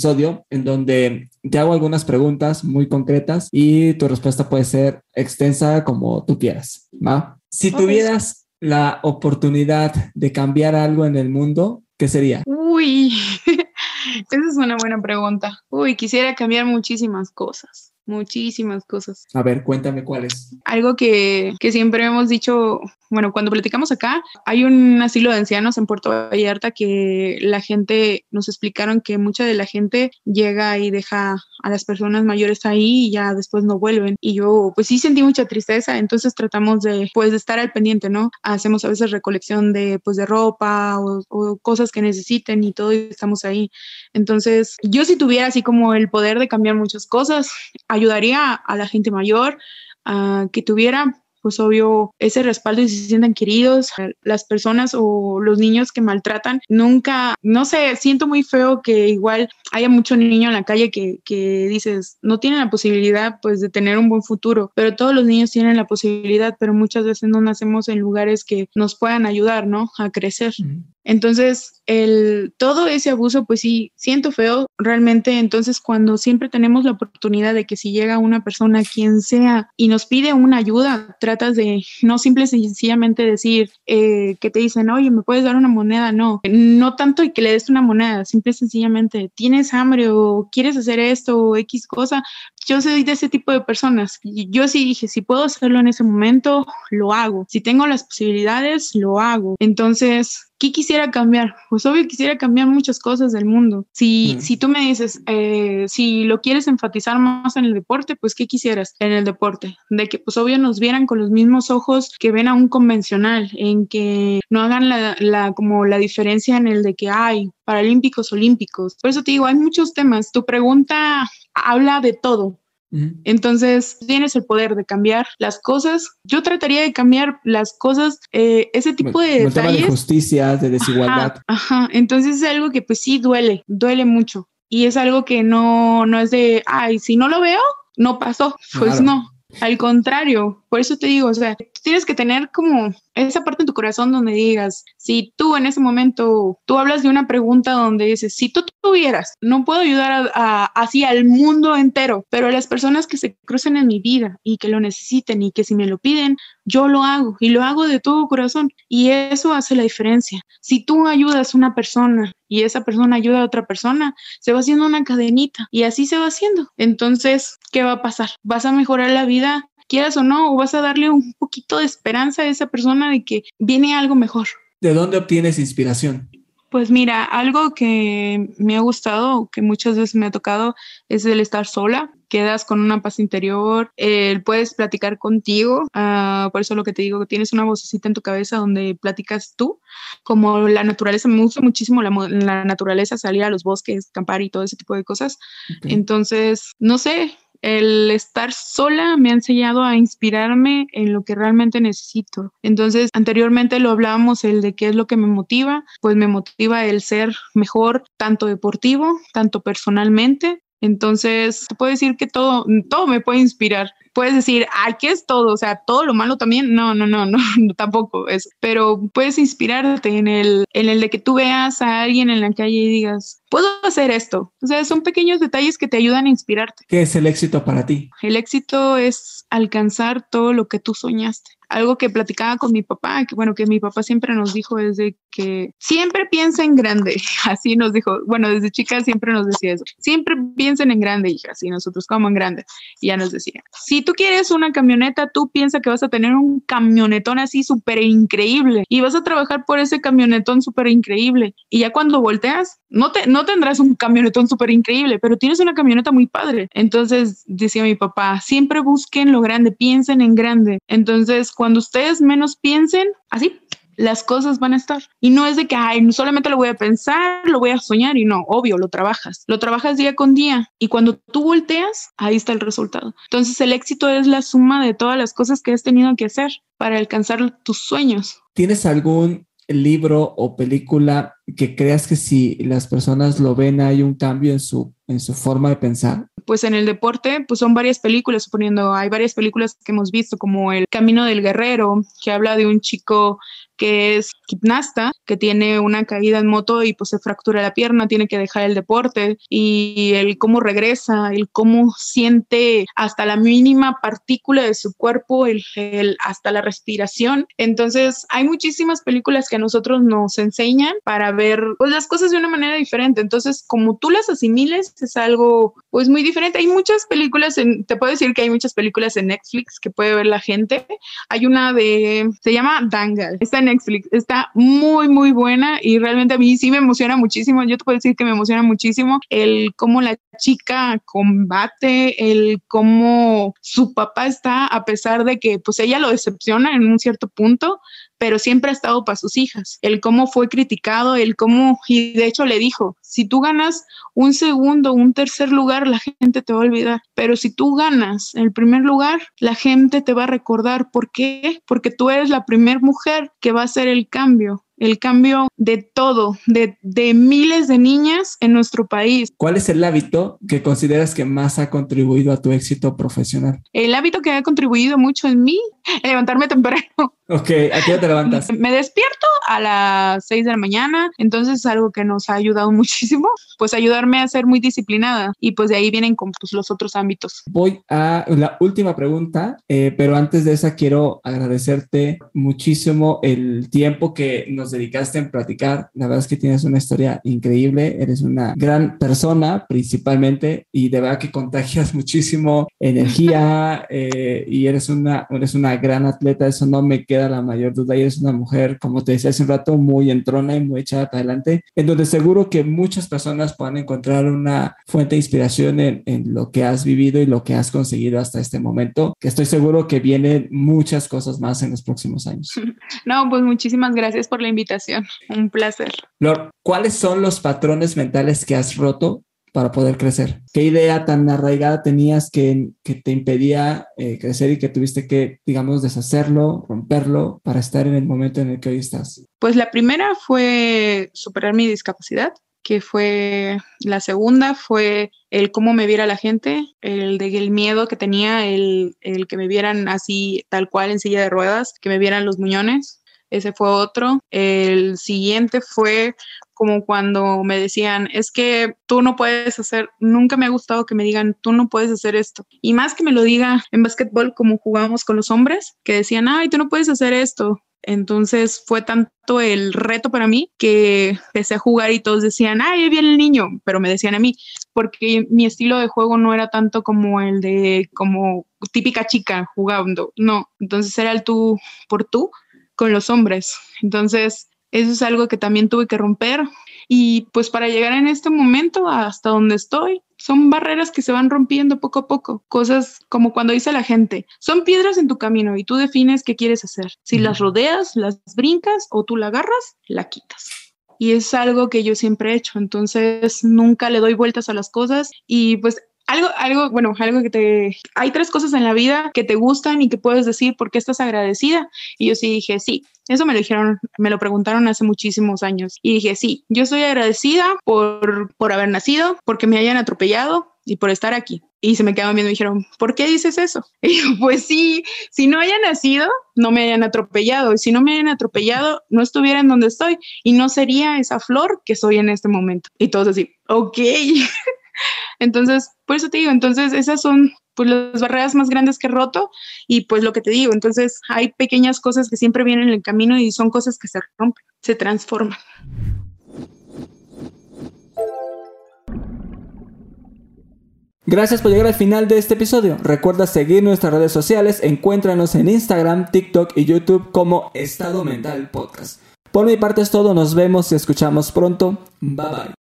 en donde te hago algunas preguntas muy concretas y tu respuesta puede ser extensa como tú quieras. ¿va? Si tuvieras la oportunidad de cambiar algo en el mundo, ¿qué sería? Uy, [laughs] esa es una buena pregunta. Uy, quisiera cambiar muchísimas cosas muchísimas cosas. A ver, cuéntame cuáles. Algo que, que, siempre hemos dicho, bueno, cuando platicamos acá, hay un asilo de ancianos en Puerto Vallarta que la gente, nos explicaron que mucha de la gente llega y deja a las personas mayores ahí y ya después no vuelven. Y yo, pues sí sentí mucha tristeza, entonces tratamos de, pues, de estar al pendiente, ¿no? Hacemos a veces recolección de, pues, de ropa o, o cosas que necesiten y todo y estamos ahí. Entonces, yo si tuviera así como el poder de cambiar muchas cosas, ayudaría a la gente mayor a que tuviera pues obvio ese respaldo y se sientan queridos. Las personas o los niños que maltratan, nunca, no sé, siento muy feo que igual haya mucho niño en la calle que, que dices, no tienen la posibilidad pues de tener un buen futuro, pero todos los niños tienen la posibilidad, pero muchas veces no nacemos en lugares que nos puedan ayudar, ¿no? A crecer. Entonces, el, todo ese abuso, pues sí, siento feo realmente. Entonces, cuando siempre tenemos la oportunidad de que si llega una persona, quien sea, y nos pide una ayuda, tratas de no simple y sencillamente decir eh, que te dicen, oye, ¿me puedes dar una moneda? No, no tanto que le des una moneda, simple y sencillamente, ¿tienes hambre o quieres hacer esto o X cosa? Yo soy de ese tipo de personas. Yo sí dije, si puedo hacerlo en ese momento, lo hago. Si tengo las posibilidades, lo hago. Entonces, ¿qué quisiera cambiar? Pues obvio quisiera cambiar muchas cosas del mundo. Si, mm. si tú me dices, eh, si lo quieres enfatizar más en el deporte, pues ¿qué quisieras en el deporte? De que pues obvio nos vieran con los mismos ojos que ven a un convencional, en que no hagan la, la como la diferencia en el de que hay paralímpicos, olímpicos. Por eso te digo, hay muchos temas. Tu pregunta habla de todo. Entonces, tienes el poder de cambiar las cosas. Yo trataría de cambiar las cosas, eh, ese tipo de detalles. de justicia, de desigualdad. Ajá, entonces es algo que pues sí duele, duele mucho. Y es algo que no, no es de, ay, si no lo veo, no pasó. [laughs] Pues no. Al contrario, por eso te digo, o sea, tienes que tener como esa parte en tu corazón donde digas, si tú en ese momento, tú hablas de una pregunta donde dices, si tú tuvieras, no puedo ayudar así al mundo entero, pero a las personas que se crucen en mi vida y que lo necesiten y que si me lo piden, yo lo hago y lo hago de todo corazón y eso hace la diferencia. Si tú ayudas a una persona y esa persona ayuda a otra persona, se va haciendo una cadenita y así se va haciendo. Entonces, ¿qué va a pasar? Vas a mejorar la vida quieras o no, o vas a darle un poquito de esperanza a esa persona de que viene algo mejor. ¿De dónde obtienes inspiración? Pues mira, algo que me ha gustado, que muchas veces me ha tocado, es el estar sola. Quedas con una paz interior, puedes platicar contigo. Uh, por eso lo que te digo, tienes una vocecita en tu cabeza donde platicas tú. Como la naturaleza, me gusta muchísimo la, la naturaleza, salir a los bosques, acampar y todo ese tipo de cosas. Okay. Entonces, no sé, el estar sola me ha enseñado a inspirarme en lo que realmente necesito. Entonces, anteriormente lo hablábamos, el de qué es lo que me motiva, pues me motiva el ser mejor, tanto deportivo, tanto personalmente. Entonces, puedo decir que todo, todo me puede inspirar puedes decir, ay, ¿qué es todo? O sea, todo lo malo también. No, no, no, [laughs] no, tampoco es. Pero puedes inspirarte en el, en el de que tú veas a alguien en la calle y digas, puedo hacer esto. O sea, son pequeños detalles que te ayudan a inspirarte. ¿Qué es el éxito para ti? El éxito es alcanzar todo lo que tú soñaste algo que platicaba con mi papá, que bueno, que mi papá siempre nos dijo es de que siempre piensa en grande, [laughs] así nos dijo, bueno, desde chica siempre nos decía eso, siempre piensen en grande, hija, así nosotros como en grande, y ya nos decía, si tú quieres una camioneta, tú piensa que vas a tener un camionetón así súper increíble y vas a trabajar por ese camionetón súper increíble, y ya cuando volteas, no, te, no tendrás un camionetón súper increíble, pero tienes una camioneta muy padre. Entonces, decía mi papá, siempre busquen lo grande, piensen en grande. Entonces, cuando ustedes menos piensen, así, las cosas van a estar. Y no es de que, ay, solamente lo voy a pensar, lo voy a soñar y no, obvio, lo trabajas. Lo trabajas día con día y cuando tú volteas, ahí está el resultado. Entonces el éxito es la suma de todas las cosas que has tenido que hacer para alcanzar tus sueños. ¿Tienes algún libro o película que creas que si las personas lo ven hay un cambio en su, en su forma de pensar? Pues en el deporte, pues son varias películas, suponiendo, hay varias películas que hemos visto, como El Camino del Guerrero, que habla de un chico que es gimnasta, que tiene una caída en moto y pues se fractura la pierna, tiene que dejar el deporte y el cómo regresa, el cómo siente hasta la mínima partícula de su cuerpo, el, hasta la respiración. Entonces hay muchísimas películas que a nosotros nos enseñan para ver pues, las cosas de una manera diferente. Entonces como tú las asimiles es algo pues muy diferente. Hay muchas películas, en, te puedo decir que hay muchas películas en Netflix que puede ver la gente. Hay una de, se llama Dangal, está en Netflix. Está muy, muy buena y realmente a mí sí me emociona muchísimo. Yo te puedo decir que me emociona muchísimo el cómo la chica combate, el cómo su papá está, a pesar de que pues ella lo decepciona en un cierto punto, pero siempre ha estado para sus hijas. El cómo fue criticado, el cómo, y de hecho le dijo, si tú ganas un segundo, un tercer lugar, la gente te va a olvidar, pero si tú ganas el primer lugar, la gente te va a recordar. ¿Por qué? Porque tú eres la primera mujer que va a hacer el cambio el cambio de todo, de, de, miles de niñas en nuestro país. ¿Cuál es el hábito que consideras que más ha contribuido a tu éxito profesional? El hábito que ha contribuido mucho en mí, [laughs] levantarme temprano. Ok, ¿a qué hora te levantas? [laughs] Me despierto a las 6 de la mañana, entonces es algo que nos ha ayudado [laughs] muchísimo, pues ayudarme a ser muy disciplinada y pues de ahí vienen con pues, los otros ámbitos. Voy a la última pregunta, eh, pero antes de esa quiero agradecerte muchísimo el tiempo que nos dedicaste en platicar. La verdad es que tienes una historia increíble, eres una gran persona principalmente y de verdad que contagias [laughs] muchísimo energía eh, y eres una, eres una gran atleta, eso no me queda la mayor duda y eres una mujer, como te decía hace un rato, muy entrona y muy echada para adelante, en donde seguro que muchas personas puedan encontrar una fuente de inspiración en, en lo que has vivido y lo que has conseguido hasta este momento, que estoy seguro que vienen muchas cosas más en los próximos años. [laughs] No, pues muchísimas gracias por la invitación. Un placer. Lord, ¿cuáles son los patrones mentales que has roto para poder crecer? ¿Qué idea tan arraigada tenías que, que te impedía eh, crecer y que tuviste que, digamos, deshacerlo, romperlo para estar en el momento en el que hoy estás? Pues la primera fue superar mi discapacidad que fue la segunda fue el cómo me viera la gente, el el miedo que tenía, el, el que me vieran así tal cual en silla de ruedas, que me vieran los muñones, ese fue otro. El siguiente fue como cuando me decían, es que tú no puedes hacer, nunca me ha gustado que me digan, tú no puedes hacer esto. Y más que me lo diga en básquetbol como jugábamos con los hombres, que decían, ay, tú no puedes hacer esto. Entonces fue tanto el reto para mí que empecé a jugar y todos decían, ay, ahí viene el niño, pero me decían a mí, porque mi estilo de juego no era tanto como el de como típica chica jugando, no, entonces era el tú por tú con los hombres. Entonces eso es algo que también tuve que romper y pues para llegar en este momento hasta donde estoy, son barreras que se van rompiendo poco a poco. Cosas como cuando dice la gente, son piedras en tu camino y tú defines qué quieres hacer. Si las rodeas, las brincas o tú la agarras, la quitas. Y es algo que yo siempre he hecho, entonces nunca le doy vueltas a las cosas y pues algo, algo, bueno, algo que te... Hay tres cosas en la vida que te gustan y que puedes decir por qué estás agradecida. Y yo sí dije, sí, eso me lo dijeron, me lo preguntaron hace muchísimos años. Y dije, sí, yo estoy agradecida por, por haber nacido, porque me hayan atropellado y por estar aquí. Y se me quedaron viendo y dijeron, ¿por qué dices eso? [laughs] Y yo, pues sí, si no haya nacido, no me hayan atropellado. Y si no me hayan atropellado, no estuviera en donde estoy y no sería esa flor que soy en este momento. Y todos así, ok. [laughs] Entonces, por eso te digo, entonces esas son pues las barreras más grandes que he roto y pues lo que te digo, entonces hay pequeñas cosas que siempre vienen en el camino y son cosas que se rompen, se transforman. Gracias por llegar al final de este episodio. Recuerda seguir nuestras redes sociales, encuéntranos en Instagram, TikTok y YouTube como Estado Mental Podcast. Por mi parte es todo, nos vemos y escuchamos pronto. Bye bye.